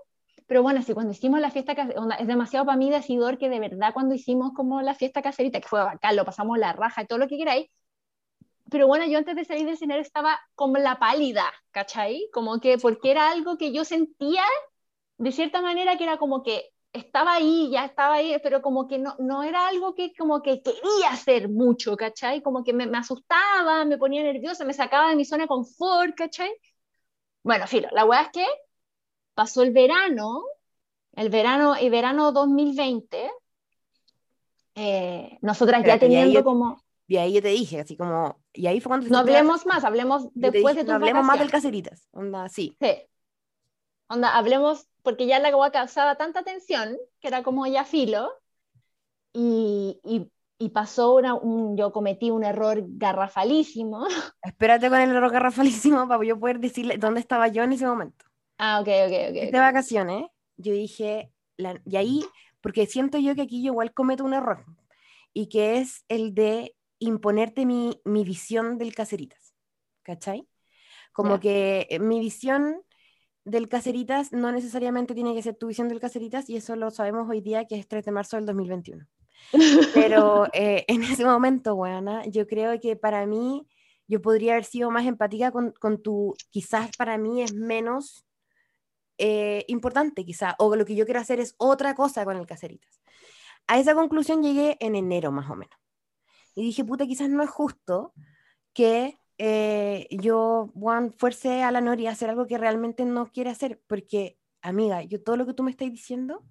pero bueno, sí, cuando hicimos la fiesta caserita, es demasiado para mí decidor que de verdad cuando hicimos como la fiesta caserita, que fue bacán, lo pasamos la raja y todo lo que queráis, pero bueno, yo antes de salir del escenario estaba como la pálida, ¿cachai? Como que porque era algo que yo sentía de cierta manera que era como que estaba ahí, ya estaba ahí, pero como que no, no era algo que como que quería hacer mucho, ¿cachai? Como que me, me, asustaba, me ponía nerviosa, me sacaba de mi zona de confort, ¿cachai? Bueno, filo, la weá es que pasó el verano, el verano, el verano 2020, eh, nosotras ya teniendo como... Y ahí yo te dije, así como, y ahí fue cuando... No hablemos más, hablemos después de tu No hablemos más del caseritas, onda, sí. Sí. Onda, hablemos porque ya la agua causaba tanta tensión que era como ya filo, y, y, pasó una, un, yo cometí un error garrafalísimo. Espérate con el error garrafalísimo para yo poder decirle dónde estaba yo en ese momento. Ah, ok, ok, ok. De vacaciones, yo dije, y ahí, porque siento yo que aquí yo igual cometo un error, y que es el de imponerte mi, mi visión del caseritas, ¿cachai? Como que eh, mi visión del Caceritas no necesariamente tiene que ser tu visión del Caceritas y eso lo sabemos hoy día que es 3 de marzo del 2021. Pero eh, en ese momento, buena, yo creo que para mí yo podría haber sido más empática con, con tu, quizás para mí es menos eh, importante, quizás, o lo que yo quiero hacer es otra cosa con el Caceritas. A esa conclusión llegué en enero más o menos. Y dije, puta, quizás no es justo que eh, yo, Juan, fuerce a la Nori a hacer algo que realmente no quiere hacer, porque, amiga, yo todo lo que tú me estás diciendo,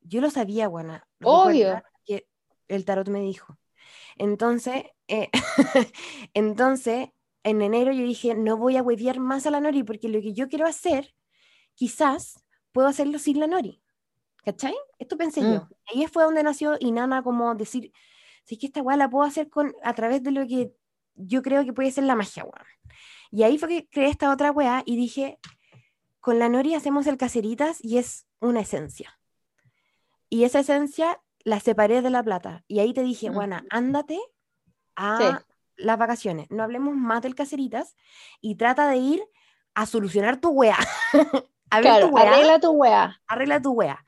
yo lo sabía, Juana. Obvio. Que el tarot me dijo. Entonces, eh, entonces, en enero yo dije, no voy a hueviar más a la Nori, porque lo que yo quiero hacer, quizás puedo hacerlo sin la Nori. ¿Cachai? Esto pensé yo. Mm. Ahí fue donde nació Inana como decir, si es que esta weá la puedo hacer con, a través de lo que yo creo que puede ser la magia, weón. Y ahí fue que creé esta otra weá y dije, con la Nori hacemos el caseritas y es una esencia. Y esa esencia la separé de la plata. Y ahí te dije, bueno, ándate a las vacaciones. No hablemos más del caseritas y trata de ir a solucionar tu weá. a ver tu weá. Arregla tu weá. Arregla tu weá.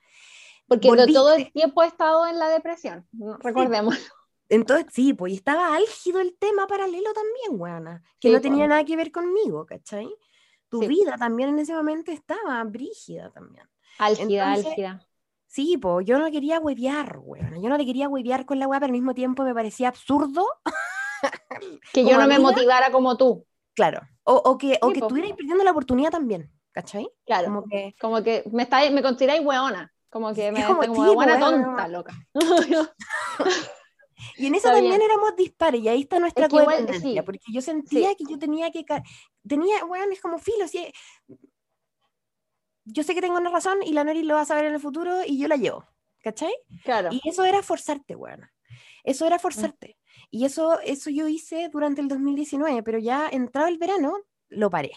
Porque todo el tiempo he estado en la depresión, recordemos. Entonces, sí, pues estaba álgido el tema paralelo también, weona, que no tenía nada que ver conmigo, ¿cachai? Tu vida también en ese momento estaba brígida también. Álgida, álgida. Sí, pues yo no quería huevear, weona. Yo no te quería huevear con la weá, pero al mismo tiempo me parecía absurdo. que yo no me motivara como tú. Claro. O, o que, o que estuvierais perdiendo la oportunidad también, ¿cachai? Claro. Como que, como que me, está, me consideráis weona. Como que me como, como buena tonta, loca. Y en eso también éramos dispares, y ahí está nuestra coherencia, porque yo sentía que yo tenía que. Tenía, bueno, es como filo, si yo sé que tengo una razón y la Nori lo va a saber en el futuro y yo la llevo, ¿cachai? Claro. Y eso era forzarte, bueno. Eso era forzarte. Y eso, eso yo hice durante el 2019, pero ya entrado el verano, lo paré.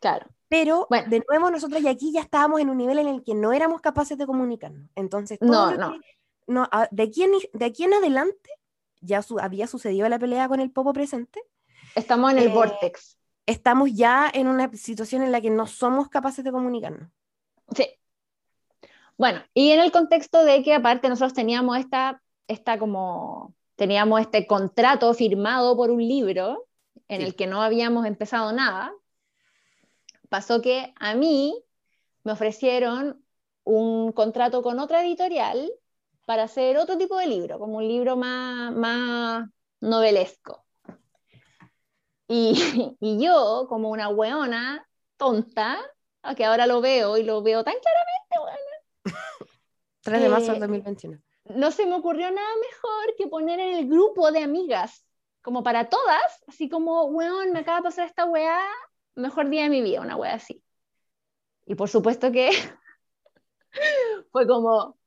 Claro. Pero, Bueno. de nuevo, nosotros ya aquí ya estábamos en un nivel en el que no éramos capaces de comunicarnos. Entonces, todo No, lo no. que- no, a- de, aquí en, de aquí en adelante, ya su- había sucedido la pelea con el popo presente, Estamos en el Eh, vortex. estamos ya en una situación en la que no somos capaces de comunicarnos. Sí. Bueno, y en el contexto de que aparte nosotros teníamos esta, esta como, teníamos este contrato firmado por un libro en Sí. el que no habíamos empezado nada, pasó que a mí me ofrecieron un contrato con otra editorial para hacer otro tipo de libro, como un libro más, más novelesco. Y, y yo, como una weona tonta, que ahora lo veo y lo veo tan claramente, weón, 3 de marzo del Eh, 2021. no se me ocurrió nada mejor que poner en el grupo de amigas, como para todas, así como, weón, me acaba de pasar esta weá, mejor día de mi vida, una weá así. Y por supuesto que fue como,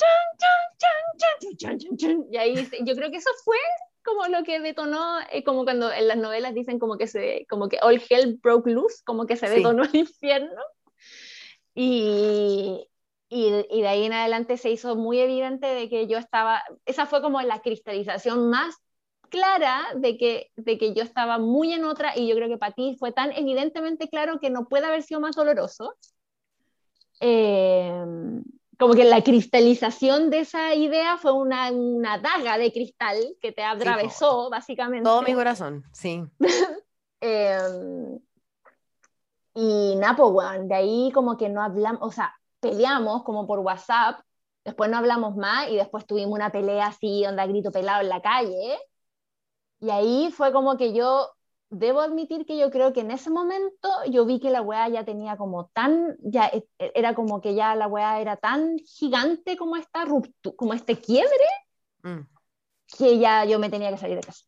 chan, chan, chan, y ahí yo creo que eso fue como lo que detonó, eh, como cuando en las novelas dicen como que se, como que all hell broke loose, como que se Sí. detonó el infierno. Y, y, y de ahí en adelante se hizo muy evidente de que yo estaba, esa fue como la cristalización más clara de que, de que yo estaba muy en otra y yo creo que para ti fue tan evidentemente claro que no puede haber sido más doloroso. Eh, como que la cristalización de esa idea fue una, una daga de cristal que te atravesó, básicamente. Todo mi corazón, sí. Eh, y Napo, weón, de ahí como que no hablamos, o sea, peleamos como por WhatsApp, después no hablamos más y después tuvimos una pelea así, onda grito pelado en la calle. Y ahí fue como que yo, debo admitir que yo creo que en ese momento yo vi que la weá ya tenía como tan, ya e- e- era como que ya la weá era tan gigante como esta ruptura, como este quiebre, Mm. que ya yo me tenía que salir de casa.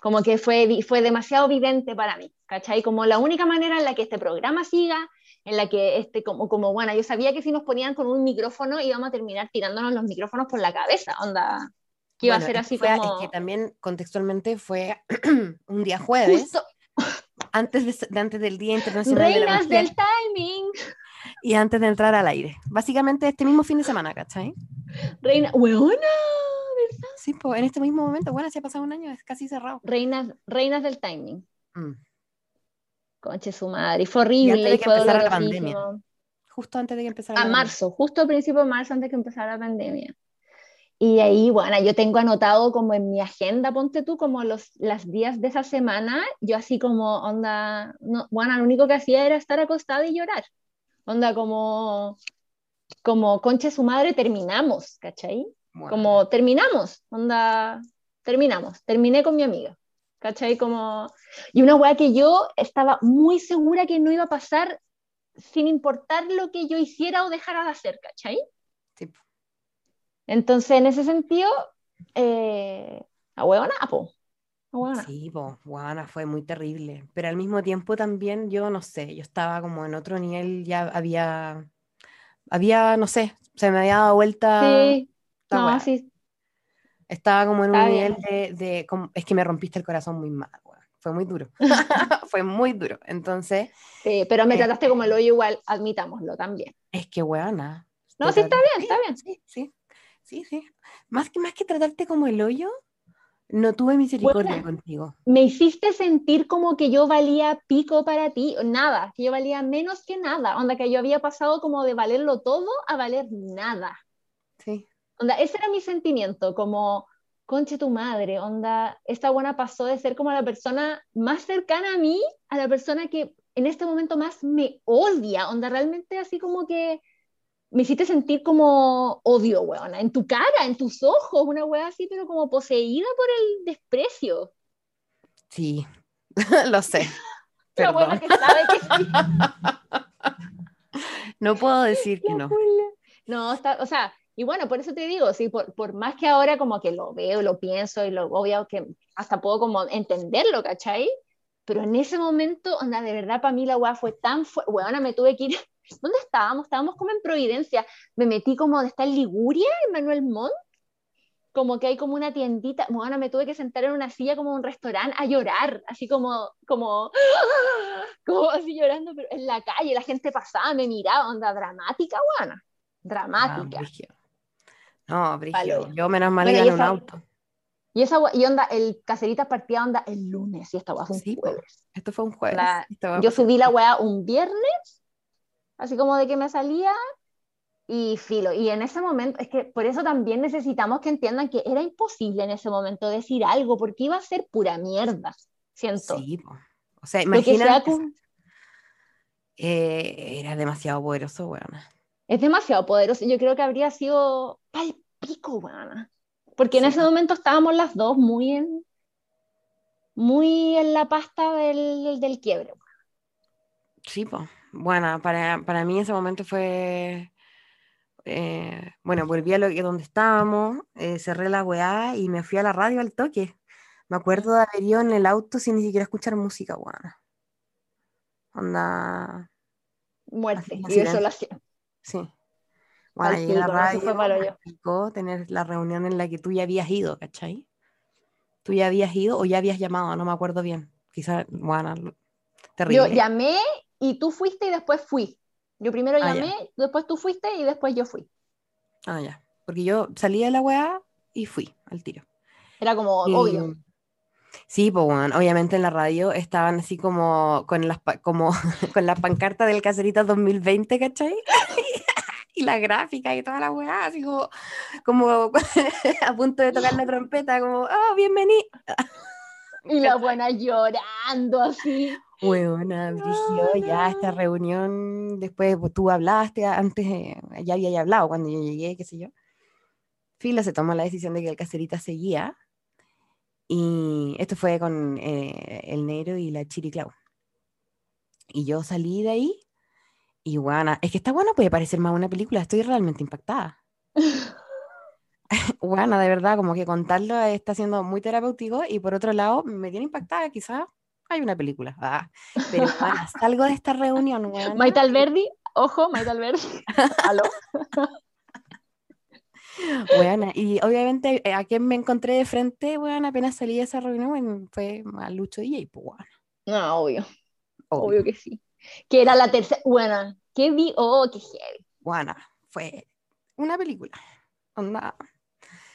Como que fue, fue demasiado evidente para mí, ¿cachai? Como la única manera en la que este programa siga, en la que, este, como, como bueno, yo sabía que si nos ponían con un micrófono íbamos a terminar tirándonos los micrófonos por la cabeza, onda, que iba Bueno, a ser así fue- como... Es que también contextualmente fue un día jueves, Justo, antes, de, de antes del Día Internacional de la reinas del timing, y antes de entrar al aire. Básicamente este mismo fin de semana, ¿cachai? reina, weona, Sí, pues en este mismo momento, bueno, se ha pasado un año, es casi cerrado. reinas, reinas del timing, Mm. conche su madre, y fue horrible, antes de y que fue empezara la pandemia. Justo antes de que empezara a la pandemia. marzo, justo a principios de marzo, antes que empezara la pandemia. Y ahí, bueno, yo tengo anotado como en mi agenda, ponte tú, como los las días de esa semana, yo así como, onda, no, bueno, lo único que hacía era estar acostada y llorar. Onda, como, como, concha su madre, terminamos, ¿cachai? Bueno, Como, terminamos, onda, terminamos, terminé con mi amiga, ¿cachai? Como, y una weá que yo estaba muy segura que no iba a pasar sin importar lo que yo hiciera o dejara de hacer, ¿cachai? sí, Entonces, en ese sentido, eh, a huevona, po. Sí, pues, Juana, fue muy terrible. Pero al mismo tiempo también, yo no sé, yo estaba como en otro nivel, ya había, había, no sé, se me había dado vuelta Sí, no, sí, Estaba como en un nivel de, de como- es que me rompiste el corazón muy mal, weón. Fue muy duro. Fue muy duro. Entonces, sí, pero me Eh, trataste como el hoyo igual, admitámoslo también. es que, weona. No, sí, está bien, está bien. Sí, sí, sí, sí. Más que, más que tratarte como el hoyo, no tuve misericordia Weona. contigo. Me hiciste sentir como que yo valía pico para ti, nada, que yo valía menos que nada, onda que yo había pasado como de valerlo todo a valer nada. Sí. Onda, ese era mi sentimiento, como, conche tu madre, onda, esta buena pasó de ser como la persona más cercana a mí a la persona que en este momento más me odia, onda, realmente así como que me hiciste sentir como odio, weona, en tu cara, en tus ojos, una wea así, pero como poseída por el desprecio. Sí, lo sé. La buena que sabe que sí. No puedo decir que no. No, está, o sea, y bueno, por eso te digo, sí, por, por más que ahora como que lo veo, lo pienso y lo obvio que hasta puedo como entenderlo, ¿cachai? Pero en ese momento, onda, de verdad para mí la weá fue tan fuerte, weona, me tuve que ir, ¿dónde estábamos? Estábamos como en Providencia, me metí como de está en Liguria, en Manuel Montt, como que hay como una tiendita, bueno, me tuve que sentar en una silla como un restaurante a llorar, así como, como, como así llorando, pero en la calle, la gente pasaba, me miraba, onda dramática, buena. Dramática. Ah, no, Brigio. Yo menos mal bueno, iba en un auto. Y esa y onda, el caserita partía onda el lunes y esta fue un jueves. Esto fue un jueves. yo subí la weá un viernes, así como de que me salía y filo. Y en ese momento, es que por eso también necesitamos que entiendan que era imposible en ese momento decir algo, porque iba a ser pura mierda, siento. Sí, o sea, imagínate. Eh, era demasiado poderoso, weón. Es demasiado poderoso. Yo creo que habría sido pal pico, weón. Porque en ese momento estábamos las dos muy en, muy en la pasta del, del quiebre. Sí, pues. Bueno, para, para mí ese momento fue eh, bueno, volví a lo que donde estábamos, eh, cerré la weá y me fui a la radio al toque. Me acuerdo de haber ido en el auto sin ni siquiera escuchar música, weá. Onda. Muerte y desolación. Sí. Bueno, y la radio tener la reunión en la que tú ya habías ido, ¿cachai? Tú ya habías ido o ya habías llamado, no me acuerdo bien. Quizás, bueno, terrible. Yo llamé y tú fuiste y después fui. Yo primero ah, llamé, después tú fuiste y después yo fui. Ah, ya. Porque yo salí de la weá y fui al tiro. Era como obvio. Sí, pues bueno, obviamente en la radio estaban así como con las como con la pancarta del Caserita 2020, ¿cachai? y la gráfica y toda la weá, así como, como a punto de tocar la trompeta, como, oh, bienvenido. y la buena llorando así. Buena, Brigio, ya esta reunión, después pues, tú hablaste, antes ya había hablado cuando yo llegué, qué sé yo. Fila se tomó la decisión de que el caserita seguía, y esto fue con eh, el negro y la chiriclau. Y yo salí de ahí, y bueno, es que está bueno, puede parecer más una película, estoy realmente impactada. bueno, de verdad, como que contarlo está siendo muy terapéutico, y por otro lado, me tiene impactada quizás hay una película. Ah, pero bueno, salgo de esta reunión, Maite Alberdi, ojo, Maite Alberdi. Aló. Bueno, y obviamente eh, a quien me encontré de frente, bueno, apenas salí de esa reunión, fue a Lucho DJ, pues bueno. No, obvio. obvio. que sí. Que era la tercera, bueno, ¿qué vi? Oh, qué heavy. Bueno, fue una película. Onda.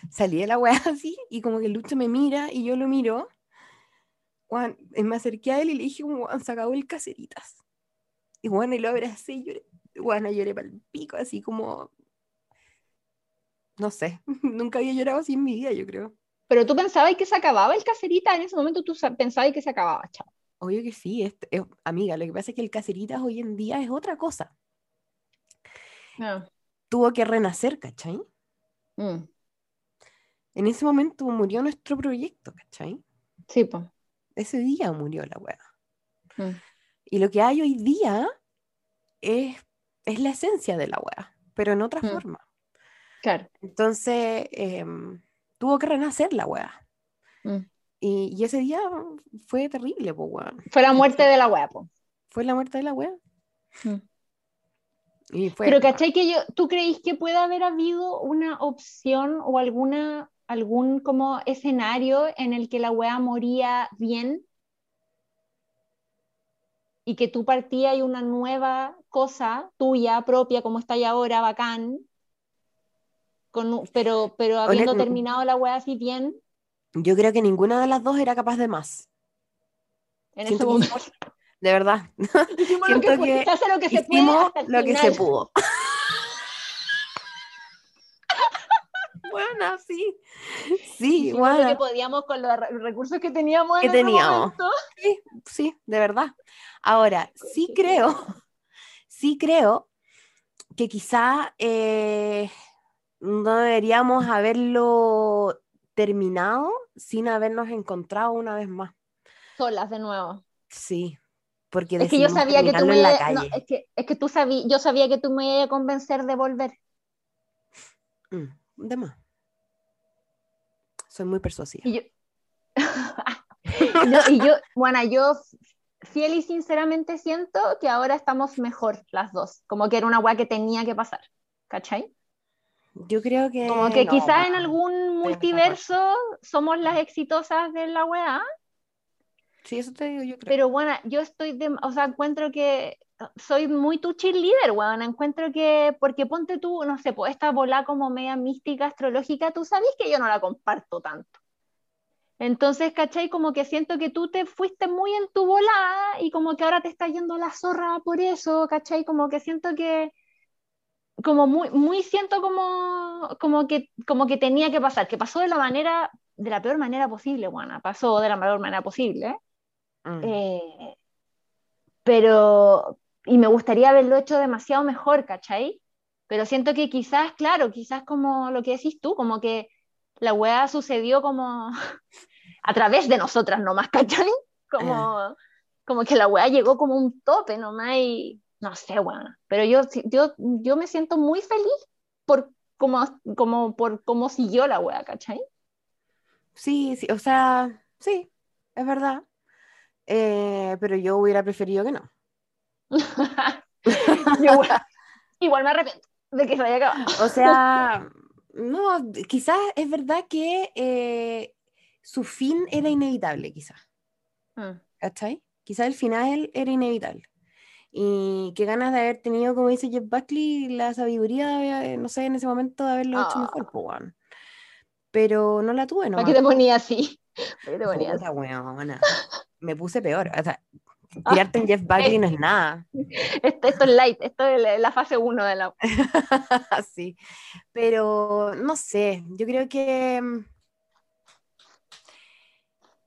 Salí de la wea así y como que Lucho me mira y yo lo miro Juan, me acerqué a él y le dije, Juan, se acabó el caseritas. Y bueno, y lo abracé y lloré, Juan, lloré para el pico, así como, no sé, nunca había llorado así en mi vida, yo creo. Pero tú pensabas que se acababa el caserita, en ese momento tú pensabas que se acababa, chao. Obvio que sí, es, amiga, lo que pasa es que el caseritas hoy en día es otra cosa. Ah. Tuvo que renacer, ¿cachai? Mm. En ese momento murió nuestro proyecto, ¿cachai? Sí, pues. Ese día murió la weá. Mm. Y lo que hay hoy día es, es la esencia de la weá, pero en otra mm. forma. Claro. Entonces, em, tuvo que renacer la weá. Mm. Y, y, ese día fue terrible, pues, weá. Fue la muerte de la weá, pues. Fue la muerte de la weá. Y fue, Pero, ¿cachai? Que yo, ¿Tú creéis que puede haber habido una opción o alguna algún como escenario en el que la wea moría bien y que tú partías y una nueva cosa tuya, propia, como está ahí ahora, bacán, con, pero, pero habiendo terminado la wea así bien. Yo creo que ninguna de las dos era capaz de más. En ese momento. De verdad. Hicimos lo que, que, pudo. Lo que se pudo. Sí. Sí, bueno. que podíamos con los recursos que teníamos que teníamos. Sí, sí, de verdad. Ahora, sí creo, sí creo que quizá eh, no deberíamos haberlo terminado sin habernos encontrado una vez más. Solas de nuevo. Sí, porque es que yo sabía que tú me no, es, que, es que tú sabí, yo sabía que tú me ibas a convencer de volver. Mm, de más. Soy muy persuasiva. Y yo, y yo, bueno, yo fiel y sinceramente siento que ahora estamos mejor las dos. Como que era una weá que tenía que pasar. ¿Cachai? Yo creo que. Como que quizás en algún multiverso somos las exitosas de la weá. Sí, eso te digo yo creo. Pero bueno, yo estoy, de, o sea, encuentro que soy muy tu cheerleader, weón. Encuentro que, porque ponte tú, no sé, esta bola como media mística, astrológica, tú sabes que yo no la comparto tanto. Entonces, ¿cachai? Como que siento que tú te fuiste muy en tu volada y como que ahora te está yendo la zorra por eso, ¿cachai? Como que siento que, como muy, muy siento como, como, que, como que tenía que pasar, que pasó de la manera, de la peor manera posible, bueno, pasó de la mejor manera posible. Mm. Eh, pero, y me gustaría haberlo hecho demasiado mejor, ¿cachai? Pero siento que quizás, claro, quizás como lo que decís tú, como que la weá sucedió como a través de nosotras nomás, ¿cachai? Como, como que la weá llegó como un tope nomás y no sé, weá. Pero yo, yo, yo me siento muy feliz por como, como, por cómo siguió la weá, ¿cachai? Sí, sí, o sea, sí, es verdad. Eh, pero yo hubiera preferido que no. igual, igual me arrepiento de que se haya acabado. O sea, no, quizás es verdad que eh, su fin era inevitable, quizás. Mm. ¿Cachai? Quizás el final era inevitable. Y qué ganas de haber tenido, como dice Jeff Buckley, la sabiduría, de, no sé, en ese momento de haberlo hecho Ah. mejor, weón. Pero no la tuve, no. ¿Para qué te ponía así? Me puse peor. O sea, Ah, tirarte en Jeff Buckley no es nada. Esto, esto es light, esto es la- fase 1 de la... sí. Pero no sé, yo creo que. mm,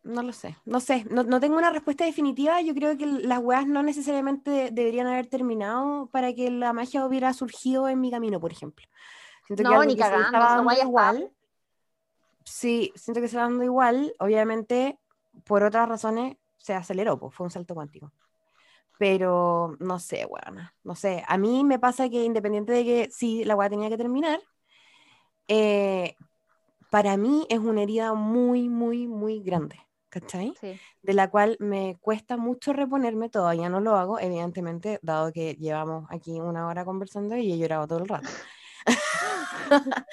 No lo sé, no sé, no, no tengo una respuesta definitiva. Yo creo que las weas no necesariamente deberían haber terminado para que la magia hubiera surgido en mi camino, por ejemplo. Siento No, ni que se cagando, esa wea igual. Sí, siento que se va dando igual. Obviamente, por otras razones, se aceleró, pues fue un salto cuántico. Pero no sé, weona, no sé. A mí me pasa que independiente de que sí, la weá tenía que terminar, eh, para mí es una herida muy, muy, muy grande, ¿cachai? Sí. De la cual me cuesta mucho reponerme, todavía no lo hago, evidentemente, dado que llevamos aquí una hora conversando y he llorado todo el rato.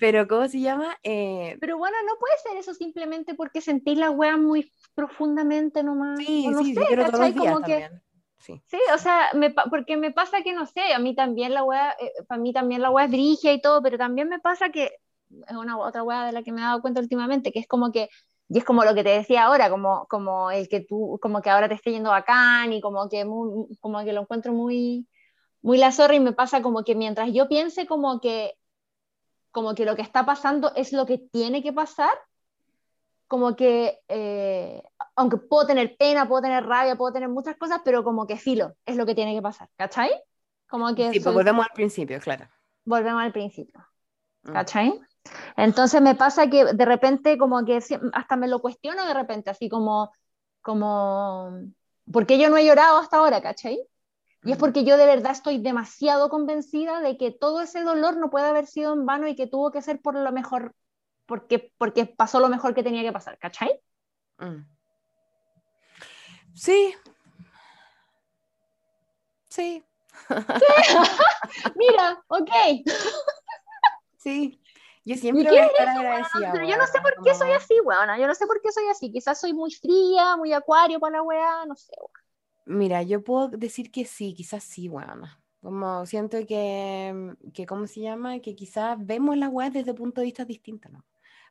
Pero, ¿cómo se llama? Eh, Pero bueno, no puede ser eso simplemente porque sentís la wea muy profundamente nomás. sí, no sí, sé, sí, lloro todos los días Como que, también. Sí. sí, o sea, me, porque me pasa que no sé, a mí también la wea, para mí también la wea es brigia y todo, pero también me pasa que es una otra wea de la que me he dado cuenta últimamente, que es como que, y es como lo que te decía ahora, como, como el que tú, como que ahora te esté yendo bacán y como que, muy, como que lo encuentro muy, muy la zorra y me pasa como que mientras yo piense como que como que lo que está pasando es lo que tiene que pasar, como que, eh, aunque puedo tener pena, puedo tener rabia, puedo tener muchas cosas, pero como que filo, es lo que tiene que pasar, ¿cachai? Como que Sí, pues volvemos al principio, claro. volvemos al principio, Mm. ¿cachai? Entonces me pasa que de repente como que hasta me lo cuestiono de repente, así como, como, ¿por qué yo no he llorado hasta ahora, ¿cachai? Y es porque yo de verdad estoy demasiado convencida de que todo ese dolor no puede haber sido en vano y que tuvo que ser por lo mejor, porque, porque pasó lo mejor que tenía que pasar, ¿cachai? Mm. Sí. Sí, Mira, ok. sí. Yo siempre voy a es estar eso, agradecida. Yo no sé por qué soy así, weona. Yo no sé por qué soy así. Quizás soy muy fría, muy acuario para la weá, no sé. weona. Mira, yo puedo decir que sí, quizás sí, weona. Como siento que, que, ¿cómo se llama? Que quizás vemos las weas desde puntos de vista distintos, ¿no?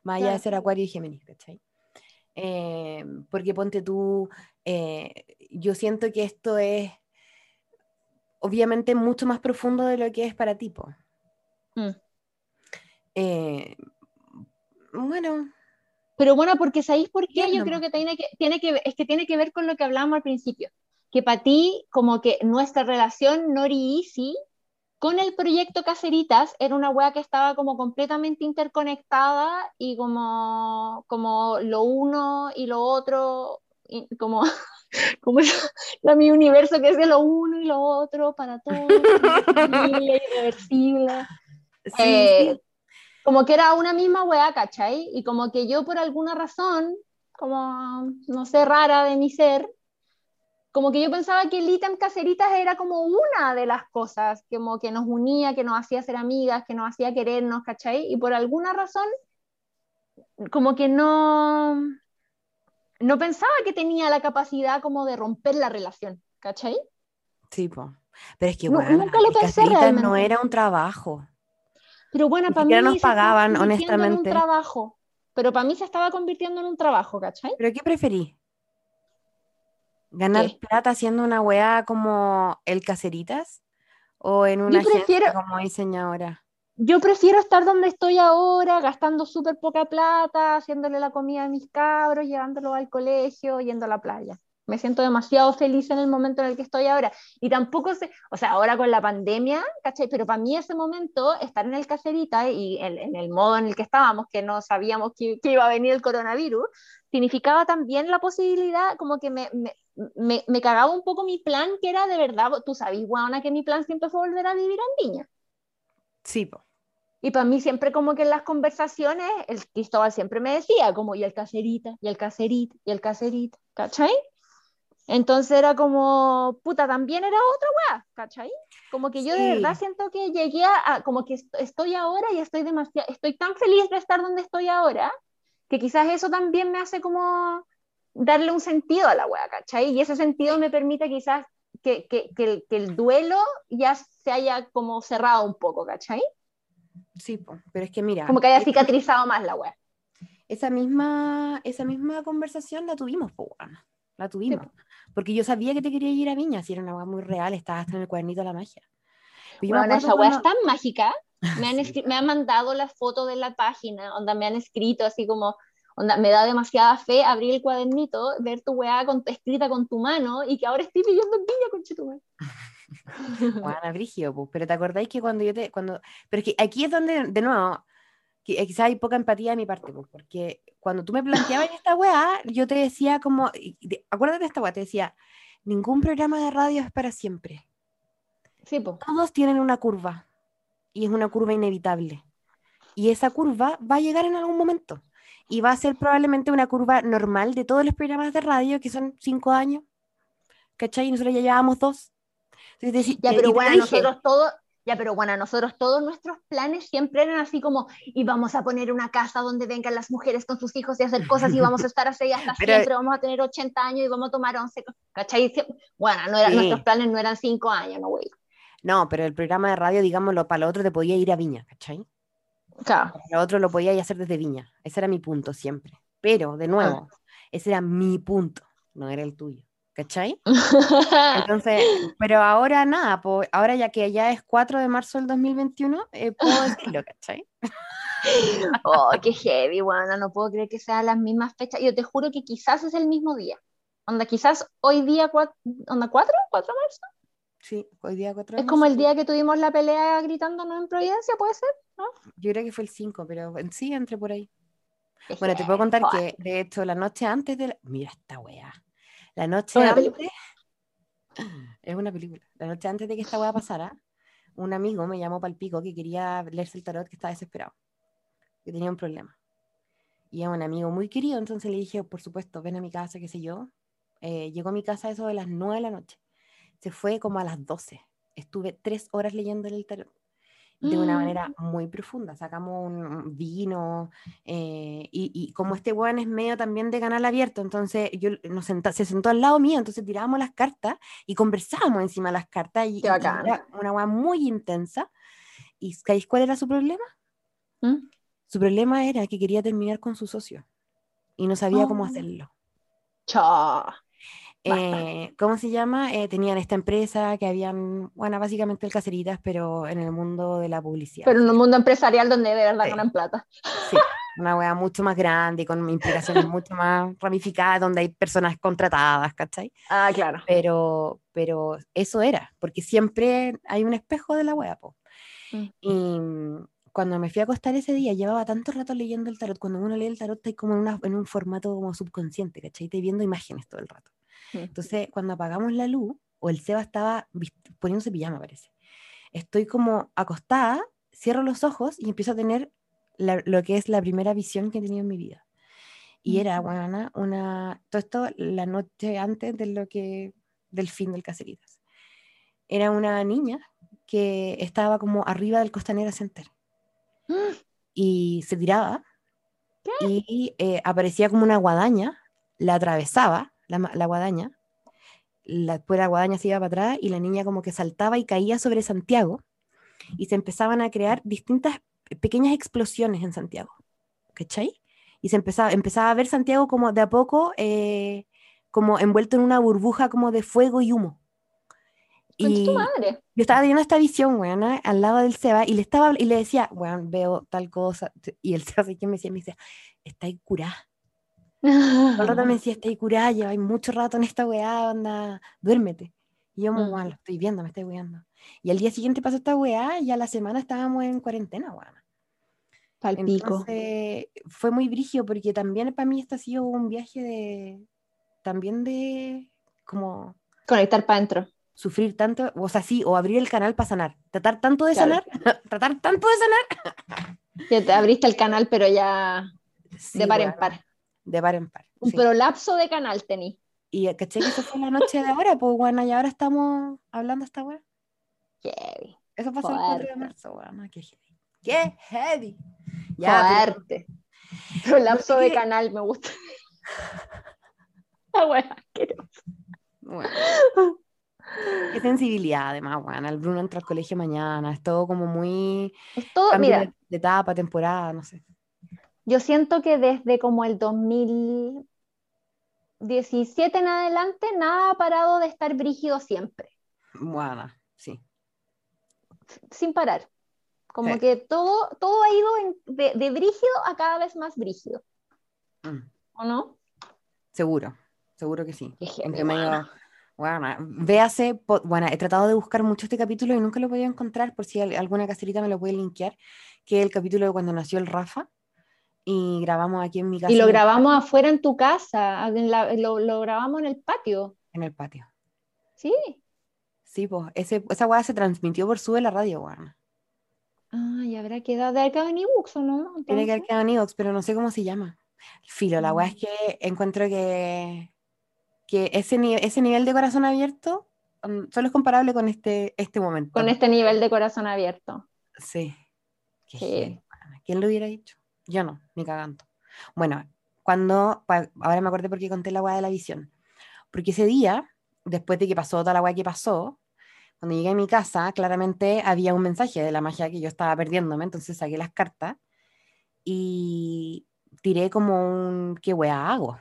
Más allá de ser Acuario y Géminis, ¿cachai? Eh, porque ponte tú, eh, yo siento que esto es obviamente mucho más profundo de lo que es para ti, po. Mm. Eh, bueno, Pero bueno, porque ¿sabéis por qué? Yo nomás. creo que tiene que, tiene que, es que tiene que ver con lo que hablábamos al principio. Que para ti, como que nuestra relación Nori Easy con el proyecto Caceritas era una wea que estaba como completamente interconectada y como, como lo uno y lo otro, y como, como es la mi universo que es de lo uno y lo otro para todos, irreversible, sí, Eh, sí. como que era una misma weá, ¿cachai? Y como que yo por alguna razón, como no sé, rara de mi ser, como que yo pensaba que el ítem caseritas era como una de las cosas, como que nos unía, que nos hacía ser amigas, que nos hacía querernos, ¿cachai? Y por alguna razón, como que no, no pensaba que tenía la capacidad como de romper la relación, ¿cachai? Sí, po. Pero es que, No, bueno, nunca lo pensé no era un trabajo. Pero bueno, Ni para mí nos pagaban, convirtiendo en honestamente. un trabajo. Pero para mí se estaba convirtiendo en un trabajo, ¿cachai? ¿Pero qué preferí? ¿Ganar ¿Qué? plata haciendo una weá como el Caseritas? ¿O en una prefiero- agencia como diseñadora? Yo prefiero estar donde estoy ahora, gastando súper poca plata, haciéndole la comida a mis cabros, llevándolos al colegio, yendo a la playa. Me siento demasiado feliz en el momento en el que estoy ahora. Y tampoco sé, o sea, ahora con la pandemia, ¿cachai? Pero para mí ese momento, estar en el caserita y en, en el modo en el que estábamos, que no sabíamos que, que iba a venir el coronavirus, significaba también la posibilidad, como que me, me, me, me cagaba un poco mi plan, que era de verdad, tú sabes, guana, que mi plan siempre fue volver a vivir en Viña. Sí, po. Y para mí siempre como que en las conversaciones, el Cristóbal siempre me decía como, y el caserita, y el caserita, y el caserita, ¿cachai? Entonces era como, puta, también era otra weá, ¿cachai? Como que yo de Sí. verdad siento que llegué a, como que est- estoy ahora y estoy demasiado, estoy tan feliz de estar donde estoy ahora, que quizás eso también me hace como darle un sentido a la weá, ¿cachai? Y ese sentido me permite quizás que, que, que el, que el duelo ya se haya como cerrado un poco, ¿cachai? Sí, po. Pero es que mira, Como que haya esa- cicatrizado más la weá. esa misma, esa misma conversación la tuvimos, po. La tuvimos. po. Porque yo sabía que te quería ir a Viña, si era una weá muy real, estaba hasta en el cuadernito de la magia. Bueno, esa weá es tan mágica. Me han, Sí. me han mandado las fotos de la página, onda me han escrito así como, onda me da demasiada fe abrir el cuadernito, ver tu weá con, escrita con tu mano y que ahora estoy viviendo en Villa con tu Juana Brigio, pues, pero te acordáis que cuando yo te, cuando, pero es que aquí es donde, de nuevo, eh, quizás hay poca empatía de mi parte, porque cuando tú me planteabas esta weá, yo te decía como, acuérdate de esta weá, te decía, ningún programa de radio es para siempre, Sí, pues. todos tienen una curva, y es una curva inevitable, y esa curva va a llegar en algún momento, y va a ser probablemente una curva normal de todos los programas de radio, que son cinco años, ¿cachai? Y nosotros ya llevamos dos. Entonces, Ya, y pero bueno, nosotros todos, ya, pero bueno, nosotros todos nuestros planes siempre eran así como, y vamos a poner una casa donde vengan las mujeres con sus hijos y hacer cosas y vamos a estar así hasta Pero- siempre, vamos a tener 80 años y vamos a tomar 11, ¿cachai? Bueno, no era, Sí. nuestros planes no eran 5 años, no, güey. No, pero el programa de radio, digámoslo, para lo otro te podía ir a Viña, ¿cachai? Claro. Lo otro lo podía hacer desde Viña. Ese era mi punto siempre. Pero, de nuevo, ese era mi punto, no era el tuyo, ¿cachai? Entonces, pero ahora nada, po, ahora ya que ya es 4 de marzo del 2021, eh, puedo decirlo, ¿cachai? Oh, qué heavy, bueno, no puedo creer que sean las mismas fechas. Yo te juro que quizás es el mismo día. Onda, quizás hoy día, onda, ¿cuatro? ¿Cuatro de marzo? Sí, hoy día 4 de Es como el día que tuvimos la pelea gritándonos en Providencia, ¿puede ser? Yo creo que fue el 5, pero en sí, entre por ahí. Qué Bueno, te puedo contar que, de hecho, la noche antes de la... Mira esta weá. La noche antes... película. Es una película. La noche antes de que esta weá pasara, un amigo me llamó Palpico que quería leerse el tarot, que estaba desesperado. Que tenía un problema. Y es un amigo muy querido, entonces le dije, por supuesto, ven a mi casa, qué sé yo. Eh, llegó a mi casa eso de las 9 de la noche. Se fue como a las 12. Estuve tres horas leyéndole el tarot de una Mm. manera muy profunda. Sacamos un vino eh, y, y como este weón es medio también de canal abierto, entonces yo nos senta- se sentó al lado mío, entonces tirábamos las cartas y conversábamos encima de las cartas y, Qué y- era una weá muy intensa. ¿Y sabéis cuál era su problema? ¿Mm? Su problema era que quería terminar con su socio y no sabía cómo Oh. hacerlo. Chao. Eh, ¿Cómo se llama? Eh, tenían esta empresa que habían, bueno, básicamente el Caseritas, pero en el mundo de la publicidad. Pero en un mundo empresarial donde de verdad Sí. ganan plata. Sí, una wea mucho más grande, con implicaciones mucho más ramificadas, donde hay personas contratadas, ¿cachai? Ah, claro. Pero, pero eso era, porque siempre hay un espejo de la wea, po. Mm. Y mm, cuando me fui a acostar ese día, llevaba tanto rato leyendo el tarot. Cuando uno lee el tarot, está como en, una- en un formato como subconsciente, ¿cachai? Estoy viendo imágenes todo el rato. Mm. Entonces, cuando apagamos la luz, o el Seba estaba poniéndose pijama, parece. Estoy como acostada, cierro los ojos y empiezo a tener la- lo que es la primera visión que he tenido en mi vida. Y era, bueno, una, todo esto la noche antes de lo que, del fin del Caseritas. Era una niña que estaba como arriba del Costanera Center y se tiraba y eh, aparecía como una guadaña la atravesaba, la, guadaña, la, después la guadaña se iba para atrás y la niña como que saltaba y caía sobre Santiago y se empezaban a crear distintas pequeñas explosiones en Santiago, ¿cachai? Y se empezaba, empezaba a ver Santiago como de a poco, eh, como envuelto en una burbuja como de fuego y humo. Tu Y madre. yo estaba teniendo esta visión, weón, al lado del Seba y le estaba y le decía, weón, veo tal cosa. Y el Seba, ¿sabes qué me decía? Me decía, está ahí curada. Todo el rato me decía, está ahí curada, lleváis mucho rato en esta weá, onda, duérmete. Y yo, como, Mm. weón, lo estoy viendo, me estoy weando. Y al día siguiente pasó esta weá y a la semana estábamos en cuarentena, weón. Palpico. Entonces, fue muy brígido porque también para mí este ha sido un viaje de, también de, como Conectar para adentro. sufrir tanto, o sea, sí, o abrir el canal para sanar, tratar tanto de Claro. sanar, tratar tanto de sanar. Que te abriste el canal, pero ya Sí, de par en weón, par. De par en par. Un sí. prolapso de canal tení. Y caché que eso fue la noche de ahora, pues bueno, y ahora estamos hablando esta weá. Heavy. Eso pasó el 4 de marzo, weón. Qué heavy. ¡Qué heavy! Ya, pero- Fuerte. Prolapso de que- canal, me gusta. Ah, bueno, bueno. Qué sensibilidad, además, weón. El Bruno entra al colegio mañana, es todo como muy. Es todo, mira, de etapa, temporada, no sé. Yo siento que desde como el 2017 en adelante, nada ha parado de estar brígido siempre, Bueno, sí. sin parar. Como Sí. que todo, todo ha ido en- de, de brígido a cada vez más brígido, Mm, ¿o no? Seguro, seguro que sí. Qué medio. weona. Bueno, véase, po- bueno, he tratado de buscar mucho este capítulo y nunca lo he podido encontrar, por si al- alguna caserita me lo puede linkear, que es el capítulo de cuando nació el Rafa, y grabamos aquí en mi casa. Y lo grabamos afuera en tu casa, en la- lo, lo grabamos en el patio, En el patio. ¿sí? Sí, pues, ese, esa weá se transmitió por sube la radio, weón. Ah, y habrá quedado de acá en ebooks, ¿o no? Tiene que haber quedado en iVoox, pero no sé cómo se llama. Filo, la weá Mm. es que encuentro que, que ese, ese nivel de corazón abierto mm, solo es comparable con este, este momento. Con este nivel de corazón abierto. Sí. Sí. ¿Quién lo hubiera dicho? Yo no, ni cagando. Bueno, cuando, ahora me acordé porque conté la weá de la visión. Porque ese día, después de que pasó toda la weá que pasó, cuando llegué a mi casa, claramente había un mensaje de la magia que yo estaba perdiéndome, entonces saqué las cartas y tiré como un, ¿qué weá hago?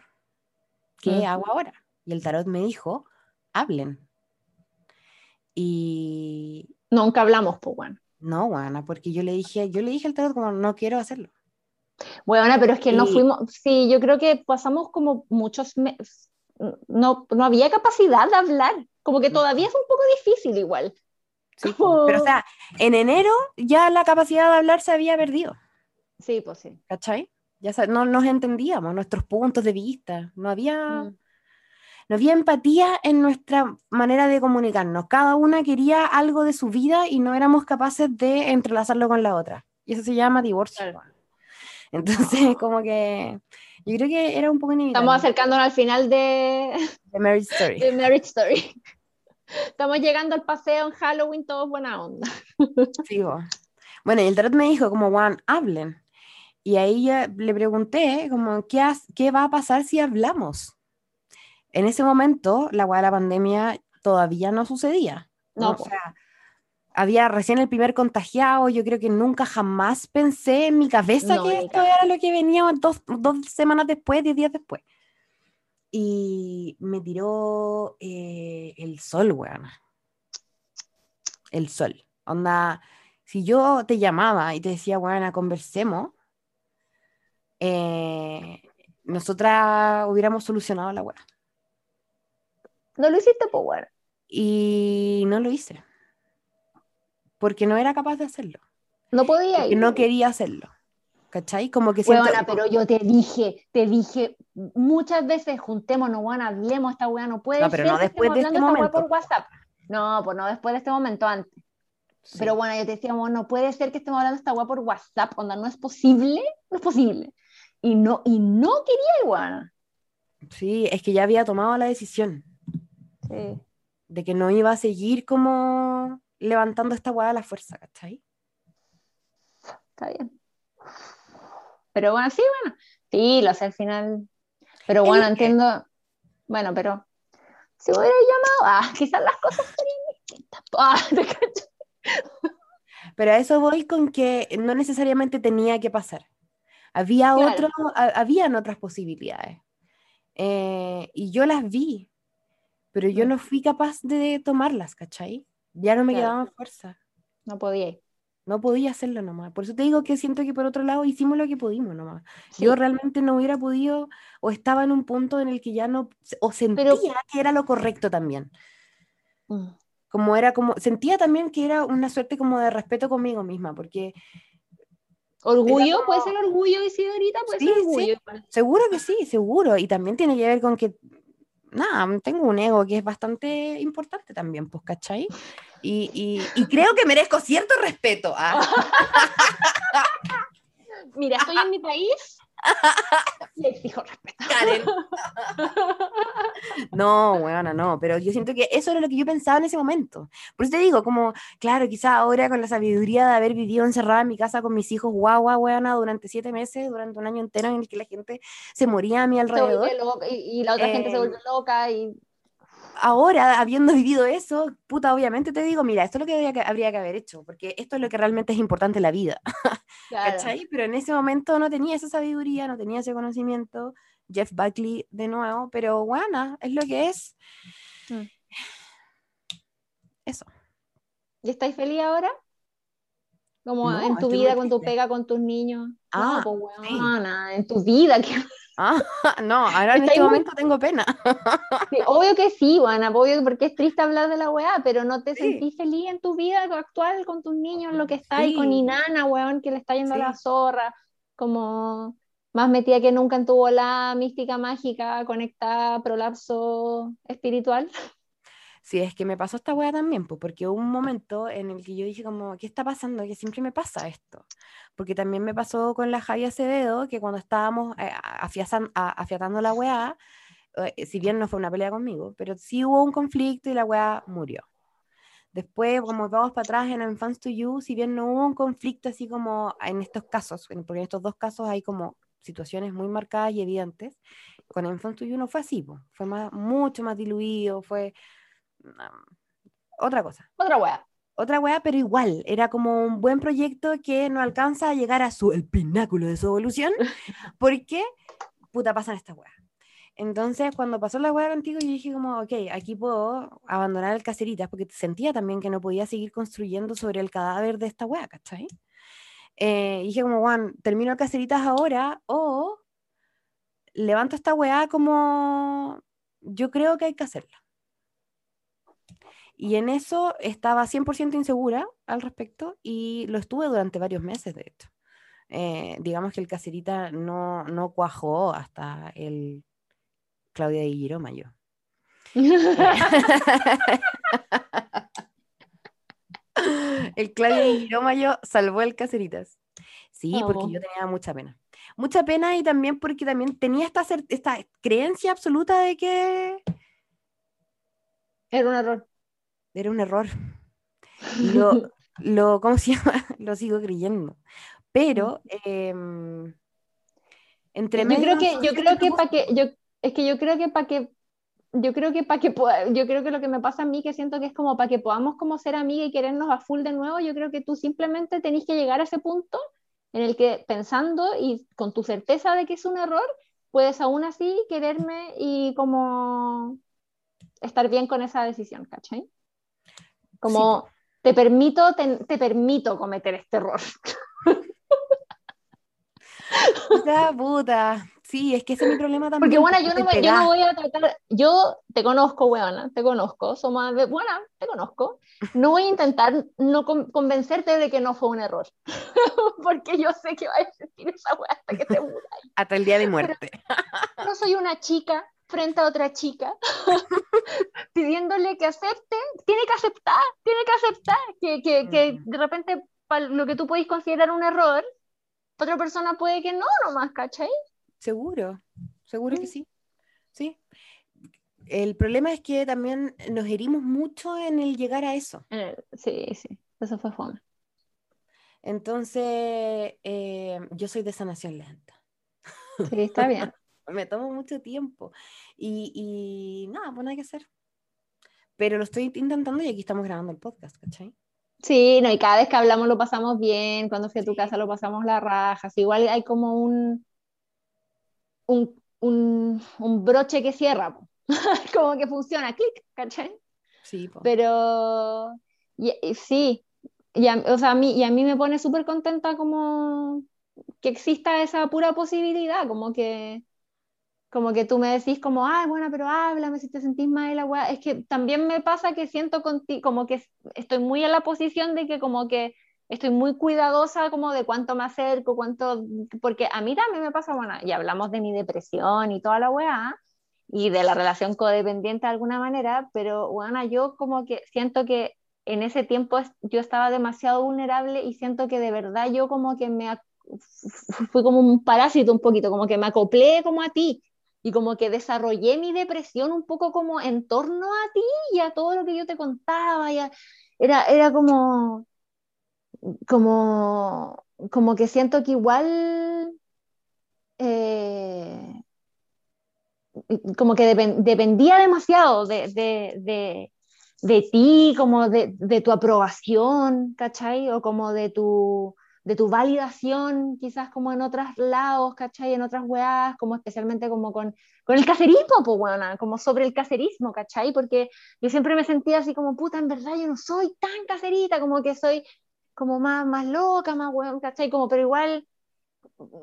¿Qué hago ahora? Y el tarot me dijo, hablen. Y Nunca hablamos, pues bueno. no, Juana, porque yo le dije, yo le dije al tarot como no quiero hacerlo. Bueno, pero es que no fuimos, sí, yo creo que pasamos como muchos meses, no, no había capacidad de hablar, como que Mm. todavía es un poco difícil igual. Sí. Pero o sea, en enero ya la capacidad de hablar se había perdido, Sí, pues sí. ¿cachai? Ya no nos entendíamos, nuestros puntos de vista, no había, Mm. no había empatía en nuestra manera de comunicarnos. Cada una quería algo de su vida y no éramos capaces de entrelazarlo con la otra. Y eso se llama divorcio. Claro. Entonces, como que yo creo que era un poco inevitable. Estamos acercándonos al final de, The Marriage Story. de Marriage Story. Estamos llegando al paseo en Halloween, todos buena onda. Sí. Bueno, y el tarot me dijo como, Juan, hablen. Y ahí ya le pregunté como, ¿qué, has- ¿qué va a pasar si hablamos? En ese momento, la de la pandemia todavía no sucedía. No, O sea, había recién el primer contagiado, yo creo que nunca jamás pensé en mi cabeza No, que esto era lo que venía dos, dos semanas después, diez días después. Y me tiró eh, el sol, weón. El sol. Onda, si yo te llamaba y te decía, weón, conversemos, eh, nosotras hubiéramos solucionado la weá. No lo hiciste, pues bueno. Y no lo hice. Porque no era capaz de hacerlo. No podía ir. no quería hacerlo. ¿Cachai? Como que siento... Weona, pero yo te dije, te dije muchas veces, juntémonos, weón, hablemos esta weá, no puede No, pero ser no después de este momento. por WhatsApp. No, pues no después de este momento, antes. Sí. Pero bueno, yo te decía, no puede ser que estemos hablando esta weá por WhatsApp, onda, no es posible, no es posible. Y no, y no quería, weón. Sí, es que ya había tomado la decisión Sí. de que no iba a seguir como levantando esta weá a la fuerza, ¿cachai? Está bien. Pero bueno, sí, bueno. Sí, lo sé, al final. Pero bueno, entiendo. Bueno, pero si hubiera llamado, ah, quizás las cosas serían distintas. Ah, ¿te cachai? Pero a eso voy con que no necesariamente tenía que pasar. Había Claro. otro, ha- habían otras posibilidades. Eh, y yo las vi, pero yo Mm. no fui capaz de tomarlas, ¿cachai? Ya no me Claro. quedaba fuerza. No podía. No podía hacerlo nomás. Por eso te digo que siento que por otro lado hicimos lo que pudimos nomás. Sí. Yo realmente no hubiera podido o estaba en un punto en el que ya no, o sentía Pero- que era lo correcto también. Mm. Como era como, sentía también que era una suerte como de respeto conmigo misma, porque Orgullo, como- puede ser orgullo, Isidorita, puede Sí, ser sí. orgullo. igual. seguro que sí, seguro. Y también tiene que ver con que, nada, tengo un ego que es bastante importante también, pues, ¿cachai? Y, y, y creo que merezco cierto respeto. ah. Mira, estoy en mi país y exijo respeto. Karen. No, bueno, no, pero yo siento que eso era lo que yo pensaba en ese momento. Por eso te digo, como, claro, quizá ahora con la sabiduría de haber vivido encerrada en mi casa con mis hijos, guagua, weona, durante siete meses, durante un año entero en el que la gente se moría a mi alrededor. loca, y, y la otra gente se Eh, vuelve loca y Ahora, habiendo vivido eso, puta, obviamente te digo, mira, esto es lo que, habría que haber hecho, porque esto es lo que realmente es importante en la vida. claro. ¿Cachai? Pero en ese momento no tenía esa sabiduría, no tenía ese conocimiento. Jeff Buckley de nuevo, pero bueno, es lo que es. Mm. Eso. ¿Y estáis feliz ahora? Como No, en tu vida, con tu pega, con tus niños. Ah, no, pues sí. en tu vida. que- Ah, no, ahora en este muy- momento tengo pena. Sí, obvio que sí, Juana, obvio porque es triste hablar de la weá, pero no te Sí. sentís feliz en tu vida actual con tus niños, lo que está ahí con. Inana, weón, que le está yendo a la zorra, como más metida que nunca en tu bola mística mágica, conectada, prolapso espiritual. Sí, es que me pasó esta wea también, pues, porque hubo un momento en el que yo dije como, ¿qué está pasando? Que siempre me pasa esto. Porque también me pasó con la Javi Acevedo, que cuando estábamos eh, afiazan- a- afiatando la weá, eh, si bien no fue una pelea conmigo, pero sí hubo un conflicto y la weá murió. Después, como vamos para atrás en En Fans to You, si bien no hubo un conflicto así como en estos casos, porque en estos dos casos hay como situaciones muy marcadas y evidentes, con En Fans to You no fue así, po. fue más, mucho más diluido, fue otra cosa. Otra weá. Otra weá, pero igual, era como un buen proyecto que no alcanza a llegar a su, el pináculo de su evolución, porque, puta, pasan estas weas. Entonces, cuando pasó la weá contigo, yo dije como, ok, aquí puedo abandonar el Caceritas, porque sentía también que no podía seguir construyendo sobre el cadáver de esta weá, ¿cachai? Eh, dije como, Juan, termino el Caceritas ahora, o levanto esta weá como, yo creo que hay que hacerla. Y en eso estaba 100% insegura al respecto y lo estuve durante varios meses, de hecho. Eh, digamos que el caserita no, no cuajó hasta el Claudia de Giroma yo. el Claudia de Giroma yo salvó el caseritas. Sí, porque Oh. yo tenía mucha pena. Mucha pena y también porque también tenía esta, esta creencia absoluta de que Era un error. Era un error. Y lo, lo, ¿cómo se llama? Lo sigo creyendo. Pero, em, entre Yo medio creo de que, yo creo que para que, yo, es que yo creo que para que, yo creo que para que pueda- yo creo que lo que me pasa a mí, que siento que es como para que podamos como ser amigas y querernos a full de nuevo, yo creo que tú simplemente tenés que llegar a ese punto en el que pensando y con tu certeza de que es un error, puedes aún así quererme y como estar bien con esa decisión, ¿cachai? Como te permito, te, te permito cometer este error. Puta, puta. Sí, es que ese es mi problema también. Porque bueno, yo no, me, yo no voy a tratar, yo te conozco, weona, te conozco, somos, de- buena, te conozco. No voy a intentar no con- convencerte de que no fue un error, porque yo sé que va a existir esa wea hasta que te mueras. Hasta el día de muerte. No soy una chica frente a otra chica pidiéndole que acepte, tiene que aceptar, tiene que aceptar que, que, que de repente lo que tú podéis considerar un error, otra persona puede que no, nomás, ¿cachai? Seguro, seguro que Mm. sí. Sí. El problema es que también nos herimos mucho en el llegar a eso. Eh, sí, sí, eso fue fome. Entonces, eh, yo soy de sanación lenta. Sí, está bien. me tomo mucho tiempo. Y, y nada, pues nada que hacer. Pero lo estoy intentando y aquí estamos grabando el podcast, ¿cachai? Sí, no, y cada vez que hablamos lo pasamos bien, cuando fui a tu casa lo pasamos la raja, igual hay como un, un, un, broche que cierra, como que funciona, clic, ¿cachai? Sí, Pero sí, y a, o sea, a mí, y a mí me pone súper contenta como que exista esa pura posibilidad, como que como que tú me decís como, ay, bueno, pero háblame si te sentís mal, la Es que también me pasa que siento contigo, como que estoy muy en la posición de que como que estoy muy cuidadosa como de cuánto me acerco, cuánto, porque a mí también me pasa, bueno, y hablamos de mi depresión y toda la weá, y de la relación codependiente de alguna manera, pero bueno, yo como que siento que en ese tiempo yo estaba demasiado vulnerable y siento que de verdad yo como que me fui como un parásito un poquito, como que me acoplé como a ti y como que desarrollé mi depresión un poco como en torno a ti y a todo lo que yo te contaba. Y era, era como, como, como que siento que igual, eh, como que dependía demasiado de, de, de, ti, como de, tu aprobación, ¿cachai? O como de tu de tu validación, quizás como en otros lados, ¿cachai? En otras weas, como especialmente como con, con el cacerismo, pues bueno, como sobre el cacerismo, ¿cachai? Porque yo siempre me sentía así como, puta, en verdad yo no soy tan cacerita, como que soy como más, más loca, más weón, ¿cachai? Como, pero igual,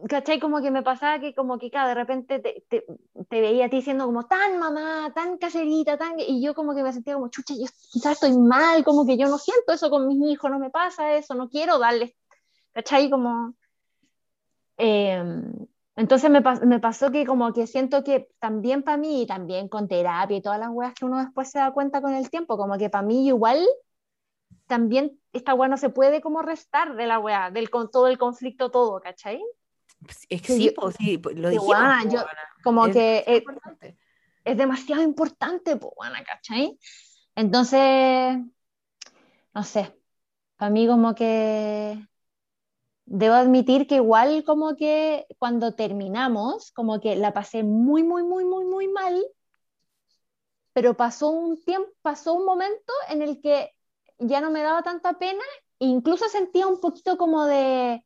¿cachai? Como que me pasaba que como que, cada de repente te, te, te, veía a ti siendo como tan mamá, tan caserita, tan... Y yo como que me sentía como, chucha, yo quizás estoy mal, como que yo no siento eso con mis hijos, no me pasa eso, no quiero darles ¿cachai? Como, em, entonces me, me, pasó que como que siento que también para mí, y también con terapia y todas las weas que uno después se da cuenta con el tiempo, como que para mí igual también esta wea no se puede como restar de la wea, del, con todo el conflicto todo, ¿cachai? Es que sí, pues, sí, lo dijimos. yo, como que es, es, demasiado importante, pues, bueno, ¿cachai? Entonces, no sé, para mí como que debo admitir que igual como que cuando terminamos, como que la pasé muy, muy, muy, muy, muy mal, pero pasó un tiempo, pasó un momento en el que ya no me daba tanta pena e incluso sentía un poquito como de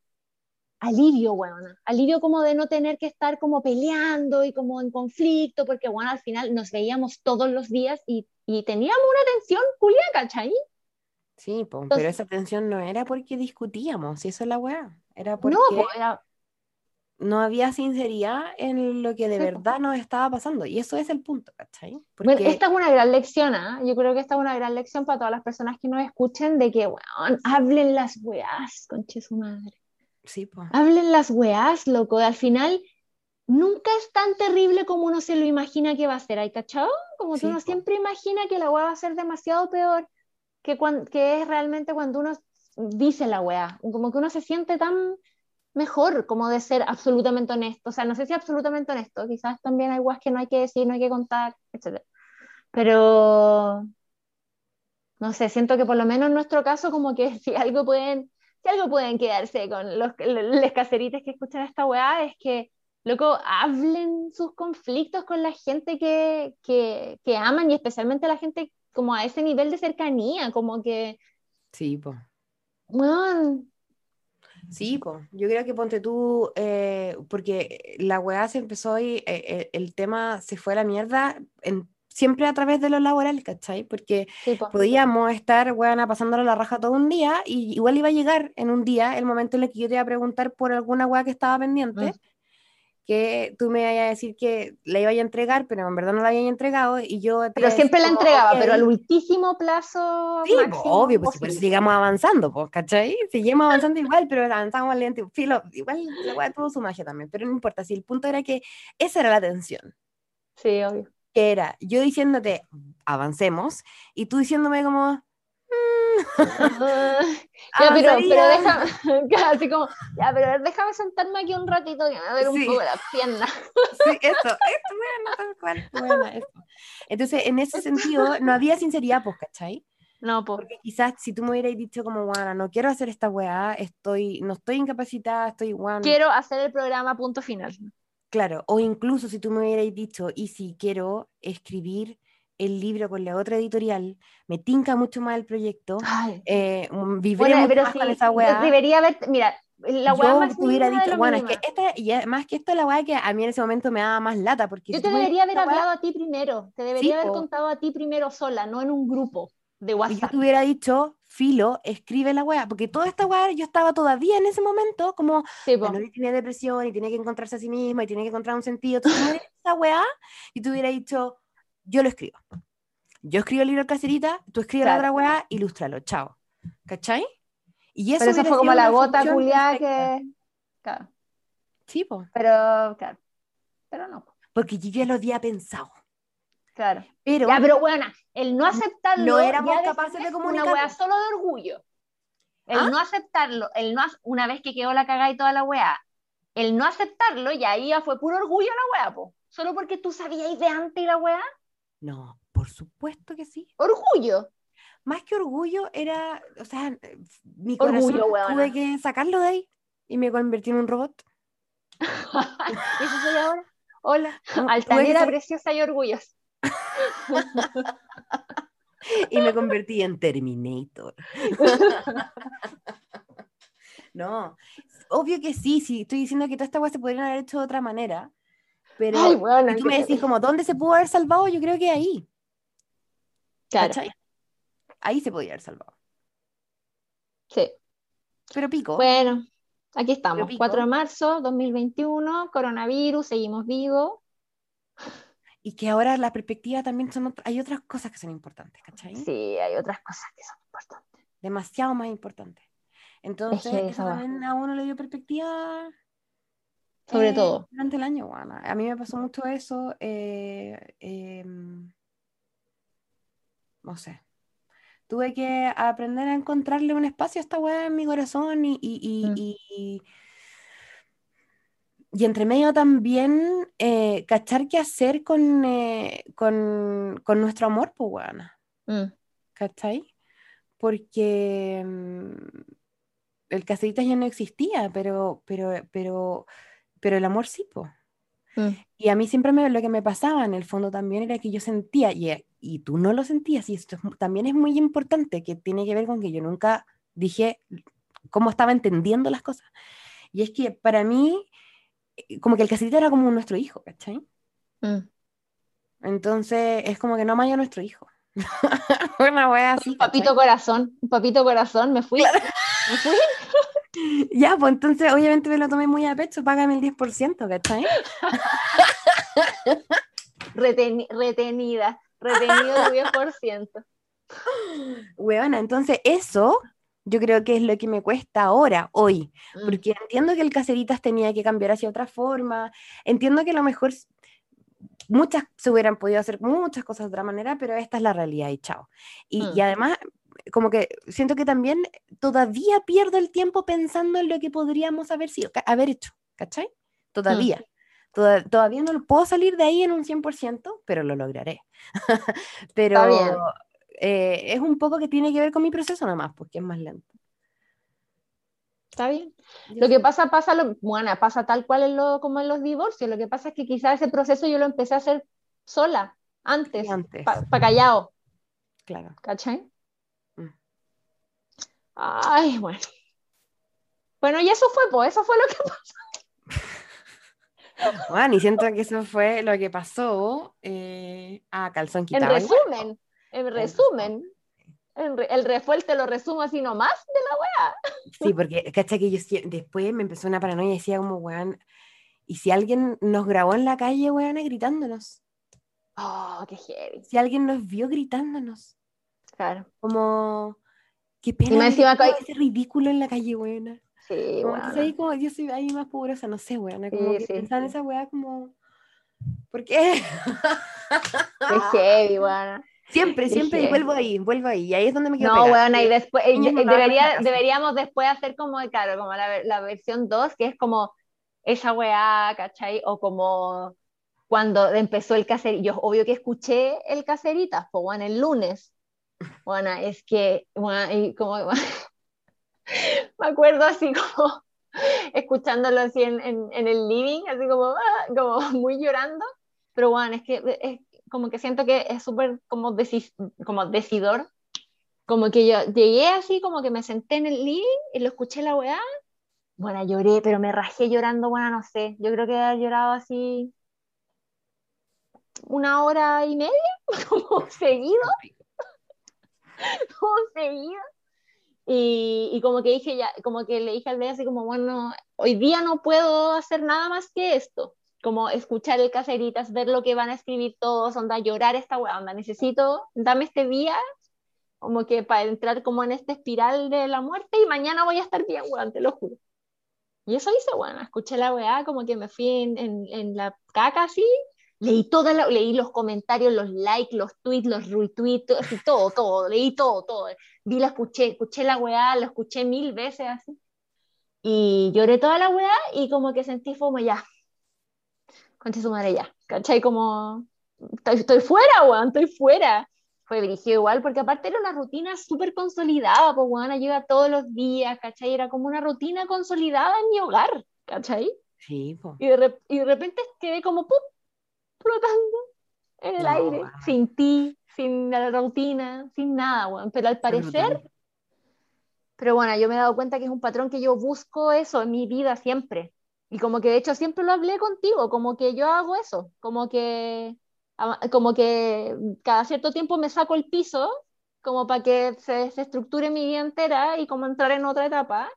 alivio, bueno, alivio como de no tener que estar como peleando y como en conflicto, porque bueno, al final nos veíamos todos los días y, y teníamos una tensión, Julia, ¿cachai? Sí, pero esa tensión no era porque discutíamos, y eso es la weá. Era porque no, no había sinceridad en lo que de verdad nos estaba pasando. Y eso es el punto, ¿cachai? Porque... esta es una gran lección, ¿ah? Yo creo que esta es una gran lección para todas las personas que nos escuchen de que, weón, hablen las weás, conche su madre. Sí, pues. Hablen las weás, loco. Al final, nunca es tan terrible como uno se lo imagina que va a ser, ¿hay cachado? Como que uno siempre imagina que la weá va a ser demasiado peor que, que es realmente cuando uno dice la weá, como que uno se siente tan mejor como de ser absolutamente honesto, o sea, no sé si absolutamente honesto, quizás también hay weas que no hay que decir, no hay que contar, etc. Pero, no sé, siento que por lo menos en nuestro caso como que si algo pueden, si algo pueden quedarse con los, los caserites que escuchan esta weá, es que loco, hablen sus conflictos con la gente que, que, que, aman y especialmente la gente como a ese nivel de cercanía, como que... Sí, pues. Bueno, Sí, pues, yo creo que ponte tú, eh, porque la weá se empezó y eh, eh, el tema se fue a la mierda en, siempre a través de lo laboral, ¿cachai? Porque podíamos estar, weá, pasándolo la raja todo un día y igual iba a llegar en un día el momento en el que yo te iba a preguntar por alguna weá que estaba pendiente. Mm que tú me vayas a decir que la iba a entregar, pero en verdad no la había entregado y yo... pero siempre la entregaba, pero al ultísimo plazo Sí, obvio, pues si seguimos avanzando, pues, ¿cachai? Seguimos avanzando igual, pero avanzamos lento. Filo, igual la weá tuvo su magia también, pero no importa, si el punto era que esa era la tensión. Sí, obvio. Que era yo diciéndote, avancemos, y tú diciéndome como, ya, pero, pero déjame, así como, ya, pero déjame sentarme aquí un ratito y me ver un poco las piernas. Sí, eso, esto, bueno, tal cual, bueno, eso. Entonces, en ese sentido, no había sinceridad, pues, ¿cachai? No, pues. Porque quizás si tú me hubieras dicho como, bueno, no quiero hacer esta weá, estoy, no estoy incapacitada, estoy, bueno. Quiero hacer el programa punto final. Claro, o incluso si tú me hubierais dicho, y si quiero escribir el libro con la otra editorial, me tinca mucho más el proyecto, eh, mm, viviré Bueno, mucho más sí, con esa weá. debería haber, mira, la weá yo más hubiera dicho, bueno, es que esta, y además que esta es la weá que a mí en ese momento me daba más lata, porque Yo si te debería haber hablado a ti primero, te debería haber po. contado a ti primero sola, no en un grupo de y yo WhatsApp. te hubiera dicho, filo, escribe la weá, porque toda esta weá yo estaba todavía en ese momento como, Sí, bueno, y tiene depresión y tiene que encontrarse a sí misma y tiene que encontrar un sentido. Tú esa weá y te hubiera dicho, yo lo escribo. Yo escribo el libro de caserita, tú escribes Claro. la otra weá, ilústralo, chao. ¿Cachai? Y eso Pero eso fue como la gota culiada que. Claro. Sí, po, Pero, claro. Pero no. po. porque yo ya lo había pensado. Claro. Pero, Ya, pero bueno, el no aceptarlo. no éramos capaces de es Una wea solo de orgullo. El ¿Ah? no aceptarlo, el no, una vez que quedó la cagada y toda la wea, el no aceptarlo, ya ahí ya fue puro orgullo la wea, po. Solo porque tú sabías de antes la wea. No, por supuesto que sí. Orgullo. Más que orgullo era, o sea, mi Orgullo, corazón weona. tuve que sacarlo de ahí y me convertí en un robot. Eso soy ahora. Hola. No, Altanera, sa- preciosa y orgullosa. y me convertí en Terminator. no, obvio que sí, sí, estoy diciendo que toda esta weá se podrían haber hecho de otra manera, pero Ay, weona, si tú me decís como, ¿dónde se pudo haber salvado? Yo creo que ahí, Claro, ¿cachai? Ahí se podía haber salvado. sí. Pero pico, Bueno, aquí estamos. pico. 4 de marzo 2021, coronavirus, seguimos vivos. y que ahora la perspectiva también son, hay otras cosas que son importantes, ¿cachai? Sí, hay otras cosas que son importantes. Demasiado más importantes. Entonces, que eso también a uno le dio perspectiva Sobre eh, todo. durante el año, bueno. A mí me pasó mucho eso. eh, em, no sé. Tuve que aprender a encontrarle un espacio a esta weá en mi corazón y, y, y, Mm. y- y entre medio también eh, cachar qué hacer con, eh, con, con nuestro amor, pues weona. Mm, ¿Cachai? Porque mm, el caseritas ya no existía, pero, pero, pero, pero el amor sí, po. mm. Y a mí siempre me- lo que me pasaba en el fondo también era que yo sentía, y, y tú no lo sentías, y esto es también es muy importante, que tiene que ver con que yo nunca dije cómo estaba entendiendo las cosas. Y es que para mí, eh, como que el caserita era como nuestro hijo, ¿cachai? Mm. Entonces es como que no amaya a nuestro hijo. Una wea así. Un papito corazón, un papito corazón, me fui. Me fui. Ya, pues entonces obviamente me lo tomé muy a pecho, págame el 10%, ¿cachai? Reteni- retenida, retenido el 10%. Weona, entonces eso yo creo que es lo que me cuesta ahora, hoy, Mm, porque entiendo que el Caseritas tenía que cambiar hacia otra forma, entiendo que a lo mejor muchas se hubieran podido hacer muchas cosas de otra manera, pero esta es la realidad y chao. Y, y Mm. además, como que siento que también todavía pierdo el tiempo pensando en lo que podríamos haber sido, haber hecho, ¿cachai? Todavía. Toda- todavía no puedo salir de ahí en un 100%, pero lo lograré. pero eh, es un poco que tiene que ver con mi proceso nomás, porque es más lento. Está bien. Lo que pasa, pasa, lo, bueno, pasa tal cual en lo, como en los divorcios. Lo que pasa es que quizás ese proceso yo lo empecé a hacer sola, antes, antes. para callado, Claro. ¿cachai? Ay, bueno. Bueno, y eso fue, pues, eso fue lo que pasó. Bueno, y siento que eso fue lo que pasó eh, a calzón En quitado. resumen, en resumen, en re- el refuel te lo resumo así nomás de la wea. Sí, porque, ¿cachai? Que yo después me empezó una paranoia y decía como, weón, ¿y si alguien nos grabó en la calle, weón, gritándonos? Oh, qué heavy. Si alguien nos vio gritándonos, Claro. como, qué pena haber encima hay- ese ridículo en la calle, weón. Sí, Como, bueno. ahí como yo soy ahí más pudorosa, no sé, weón, como Sí, que sí, pensaba en sí. esa weá como, ¿por qué? Qué heavy, bueno. Siempre, siempre, y vuelvo ahí, vuelvo ahí, y ahí es donde me quedo No, pegada. bueno, y después, en la debería, deberíamos después hacer como, claro, como la, la versión 2, que es como esa weá, ¿cachai? O como cuando empezó el caserito, yo obvio que escuché el caseritas, pues bueno, el lunes, bueno, es que, bueno, y como, me acuerdo así como, escuchándolo así en, en, el living, así como, ah, como muy llorando. Pero bueno, es que es como que siento que es súper como, decis, como decidor. Como que yo llegué así, como que me senté en el living y lo escuché la weá. Bueno, lloré, pero me rajé llorando, bueno, no sé. Yo creo que he llorado así una hora y media, como seguido. como seguido. Y, y, como que dije ya, como que le dije al día así como, bueno, hoy día no puedo hacer nada más que esto, como escuchar el caseritas, ver lo que van a escribir todos, onda, llorar esta weá, onda, necesito, dame este día, como que para entrar como en esta espiral de la muerte y mañana voy a estar bien, weón, te lo juro. Y eso hice, bueno, escuché la weá, como que me fui en, en, en la caca así, leí toda la, leí los comentarios, los likes, los tweets, los retweets, así, todo, todo, leí todo, todo. Vi la escuché, escuché la weá, lo escuché mil veces así. Y lloré toda la weá y como que sentí como ya, concha su madre ya, ¿cachai? Como, estoy, estoy fuera, weón, estoy fuera. Fue dirigido igual, porque aparte era una rutina súper consolidada, pues weón, llega todos los días, ¿cachai? Era como una rutina consolidada en mi hogar, ¿cachai? Sí, pues. Y de, y de repente quedé como, ¡pum! Flotando en el no, aire, man. sin ti, sin la rutina, sin nada, bueno. pero al parecer, pero bueno, yo me he dado cuenta que es un patrón que yo busco eso en mi vida siempre, y como que de hecho siempre lo hablé contigo, como que yo hago eso, como que, como que cada cierto tiempo me saco el piso, como para que se, se estructure mi vida entera y como entrar en otra etapa,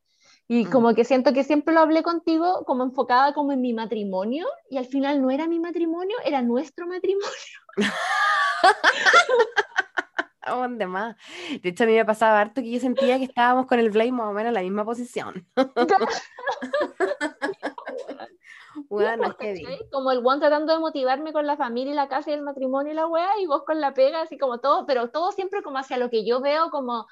y como que siento que siempre lo hablé contigo como enfocada como en mi matrimonio y al final no era mi matrimonio, era nuestro matrimonio. ¿Dónde más? De hecho, a mí me pasaba harto que yo sentía que estábamos con el Blade más o menos en la misma posición. bueno, es que como el one tratando de motivarme con la familia y la casa y el matrimonio y la wea, y vos con la pega, así como todo, pero todo siempre como hacia lo que yo veo como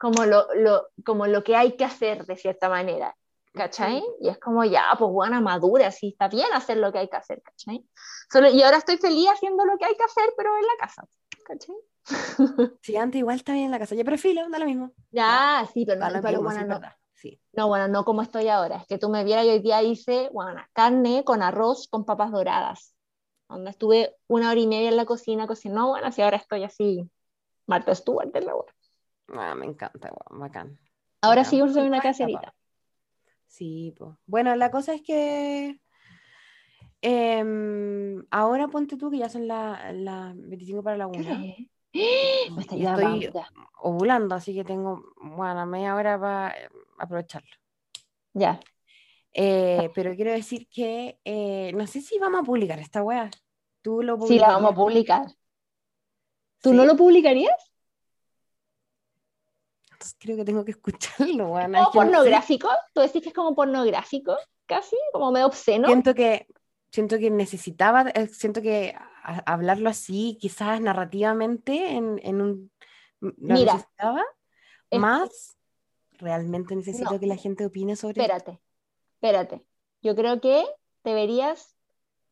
como lo, lo, como lo que hay que hacer de cierta manera, ¿cachai? Y es como ya, pues buena, madura, sí, está bien hacer lo que hay que hacer, ¿cachai? Solo, y ahora estoy feliz haciendo lo que hay que hacer, pero en la casa, ¿cachai? Sí, antes igual está bien en la casa, yo prefiero, da lo mismo. Ya, sí, pero, no, pero bueno, no. Sí. No, bueno, no como estoy ahora, es que tú me vieras y hoy día hice, bueno, carne con arroz con papas doradas, donde estuve una hora y media en la cocina cocinando, bueno, así ahora estoy así, Marta Stewart en la hora. Ah, me encanta, bacán. Ahora bacán. sí uso una caserita. Sí, pues. Bueno, la cosa es que eh, ahora ponte tú que ya son las la 25 para la 1. Me estoy ovulando, así que tengo, bueno, media hora para aprovecharlo. Ya. Eh, pero quiero decir que eh, no sé si vamos a publicar esta weá. ¿Tú lo Sí, la vamos a publicar. ¿Tú ¿Sí? no lo publicarías? Creo que tengo que escucharlo. Bueno, ¿Como pornográfico? ¿Tú decís que es como pornográfico? Casi, como medio obsceno. Siento que, siento que necesitaba, eh, siento que hablarlo así, quizás narrativamente, en, en un... ¿lo Mira, necesitaba? Más, realmente necesito no, que la gente opine sobre Espérate, espérate. Yo creo que deberías,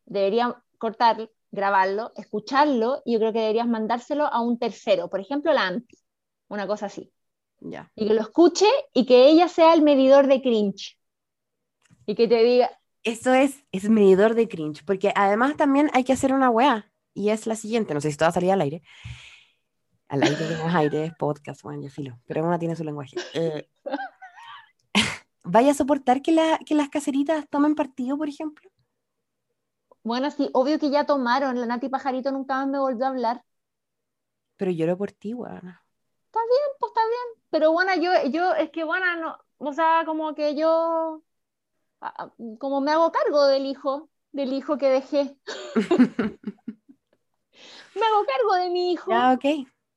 deberían cortar, grabarlo, escucharlo, y yo creo que deberías mandárselo a un tercero, por ejemplo, la AMPI, una cosa así. Ya. Y que lo escuche y que ella sea el medidor de cringe. Y que te diga. Eso es, es medidor de cringe, porque además también hay que hacer una weá, y es la siguiente, no sé si esto va a salir al aire. Al aire no es aire, es podcast, bueno, ya filo, pero una tiene su lenguaje. Eh, ¿Vaya a soportar que, la, que las caseritas tomen partido, por ejemplo? Bueno, sí, obvio que ya tomaron. La Nati Pajarito nunca más me volvió a hablar. Pero lloro por ti, weón. Está bien, pues está bien. Pero bueno, yo, yo, es que bueno, no, o sea, como que yo, como me hago cargo del hijo, del hijo que dejé. me hago cargo de mi hijo. Ya, ok,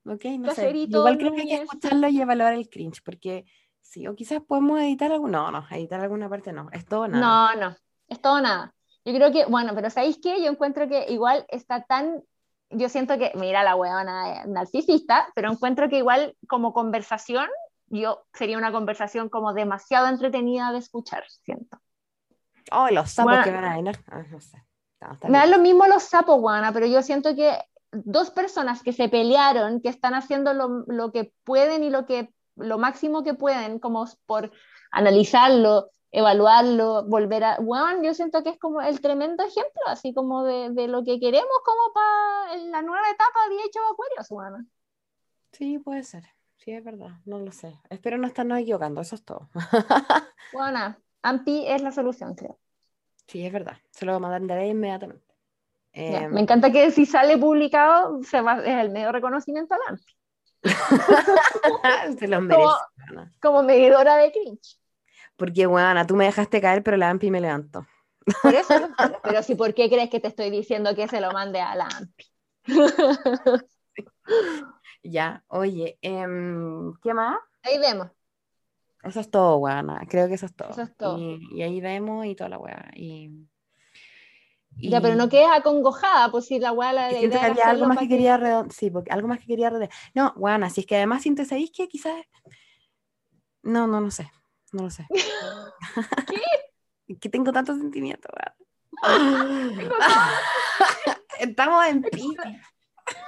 ok, no sé. Igual creo que hay que escucharlo y evaluar el cringe, porque sí, o quizás podemos editar algo, no, no, editar alguna parte no, es todo nada. No, no, es todo nada. Yo creo que, bueno, pero ¿sabéis qué? Yo encuentro que igual está tan yo siento que, mira la huevona narcisista, pero encuentro que igual como conversación, yo sería una conversación como demasiado entretenida de escuchar, siento. Oh, los sapos bueno, que van a venir. Ah, no sé. No, me dan lo mismo los sapos, Juana, pero yo siento que dos personas que se pelearon, que están haciendo lo, lo, que pueden y lo, que, lo máximo que pueden, como por analizarlo, evaluarlo, volver a... Bueno, yo siento que es como el tremendo ejemplo, así como de, de lo que queremos como para la nueva etapa de hecho Aquarius, bueno. Sí, puede ser. Sí, es verdad, no lo sé. Espero no estarnos equivocando, eso es todo. Bueno, AMPI es la solución, creo. Sí, es verdad. Se lo mandaré inmediatamente. Em, Me encanta que si sale publicado, se va, es el medio reconocimiento al AMPI, se los merece. weona. como medidora de cringe. Porque, bueno, tú me dejaste caer, pero la AMPI me levantó. Por eso, pero, pero si, ¿por qué crees que te estoy diciendo que se lo mande a la AMPI? Ya, oye, em, ¿qué más? Ahí vemos. Eso es todo, weona. Creo que eso es todo. Eso es todo. Y, y ahí vemos y toda la weá. Y, Ya, pero no quedes acongojada, pues si la weá la la idea que había algo más que quería redon- Sí, porque algo más que quería redondear. No, weona, si es que además siento, ¿sabéis que quizás. No, no, no sé. No lo sé. ¿Qué? que tengo tantos sentimientos, weona. Estamos en pique.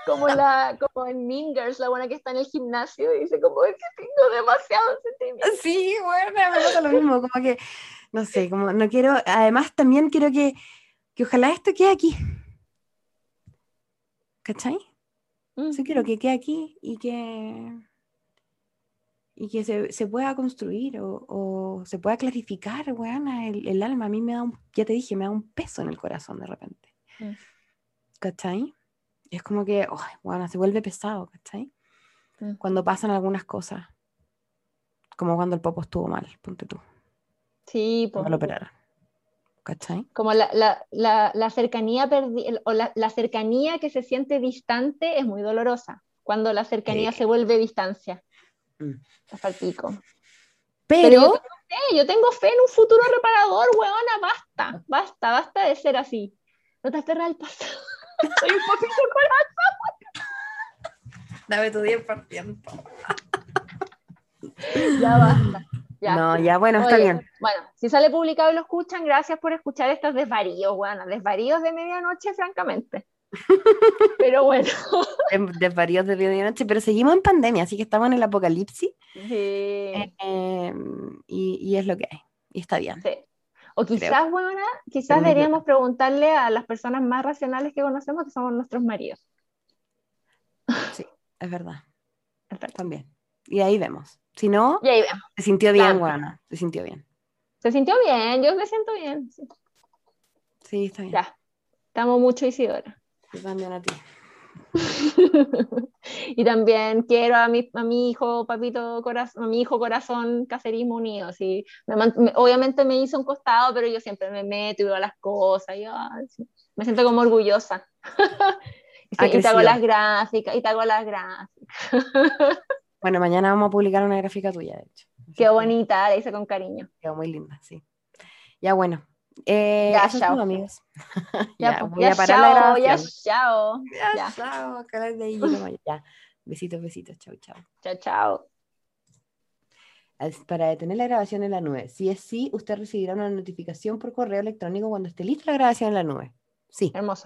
como la como en Mean Girls, la buena que está en el gimnasio y dice como es que tengo demasiados sentimientos. Sí, bueno, me pasa lo mismo, como que, no sé, como no quiero, además también quiero que, que ojalá esto quede aquí. ¿Cachai? Mm. Sí quiero que quede aquí y que, y que se, se pueda construir o, o se pueda clarificar, weona, el, el alma. A mí me da un, ya te dije, me da un peso en el corazón de repente. Mm. ¿Cachai? Es como que, oh, weona, se vuelve pesado, ¿cachai? Mm. Cuando pasan algunas cosas, como cuando el popo estuvo mal, ponte tú, Sí, cuando lo operaron. ¿Cachai? como la, la, la, la cercanía perdi- o la, la cercanía que se siente distante es muy dolorosa. Cuando la cercanía Sí. se vuelve distancia. Mm. Es palpico. Pero, Pero yo tengo fe, yo tengo fe en un futuro reparador, weona, basta, basta, basta de ser así. No te aferras al pasado. Soy un poquito dame tu 10%. corazón. Ya basta. Ya. No, ya bueno, está Oye, bien. Bueno, si sale publicado y lo escuchan, gracias por escuchar estos desvaríos, weona, desvaríos de medianoche, francamente. Pero bueno. De, de varios de medianoche, pero seguimos en pandemia, así que estamos en el apocalipsis Sí. eh, y, y es lo que hay. Y está bien. Sí. O quizás, weona, quizás deberíamos preguntarle a las personas más racionales que conocemos, que somos nuestros maridos. Es verdad. Es verdad. También. Y ahí vemos. Si no, Y ahí vemos. se sintió bien, Claro. Guana. Se sintió bien. ¿Se sintió bien? Yo me siento bien. sí. Sí, está bien. Ya. Estamos mucho Isidora. Yo también a ti. y también quiero a mi, a mi hijo, papito corazón, a mi hijo corazón, caserismo unido. Sí. Me man- me- obviamente me hizo un costado, pero yo siempre me meto y veo las cosas. y, ay, sí. Me siento como orgullosa. y, sí, y te hago las gráficas, y te hago las gráficas. Bueno, mañana vamos a publicar una gráfica tuya, de hecho. Qué bonita, la hice con cariño. Quedó muy linda, sí. Ya bueno. Eh, Ya, chao. amigos. Ya, ya, pues, voy ya, a parar la chao, ya, grabación. chao. Ya, Ya. chao. llegamos allá. Ya. Besitos, besitos. Chao, chao. Chao, chao. Para detener la grabación en la nube. Si es sí, usted recibirá una notificación por correo electrónico cuando esté lista la grabación en la nube. Sí. Hermoso.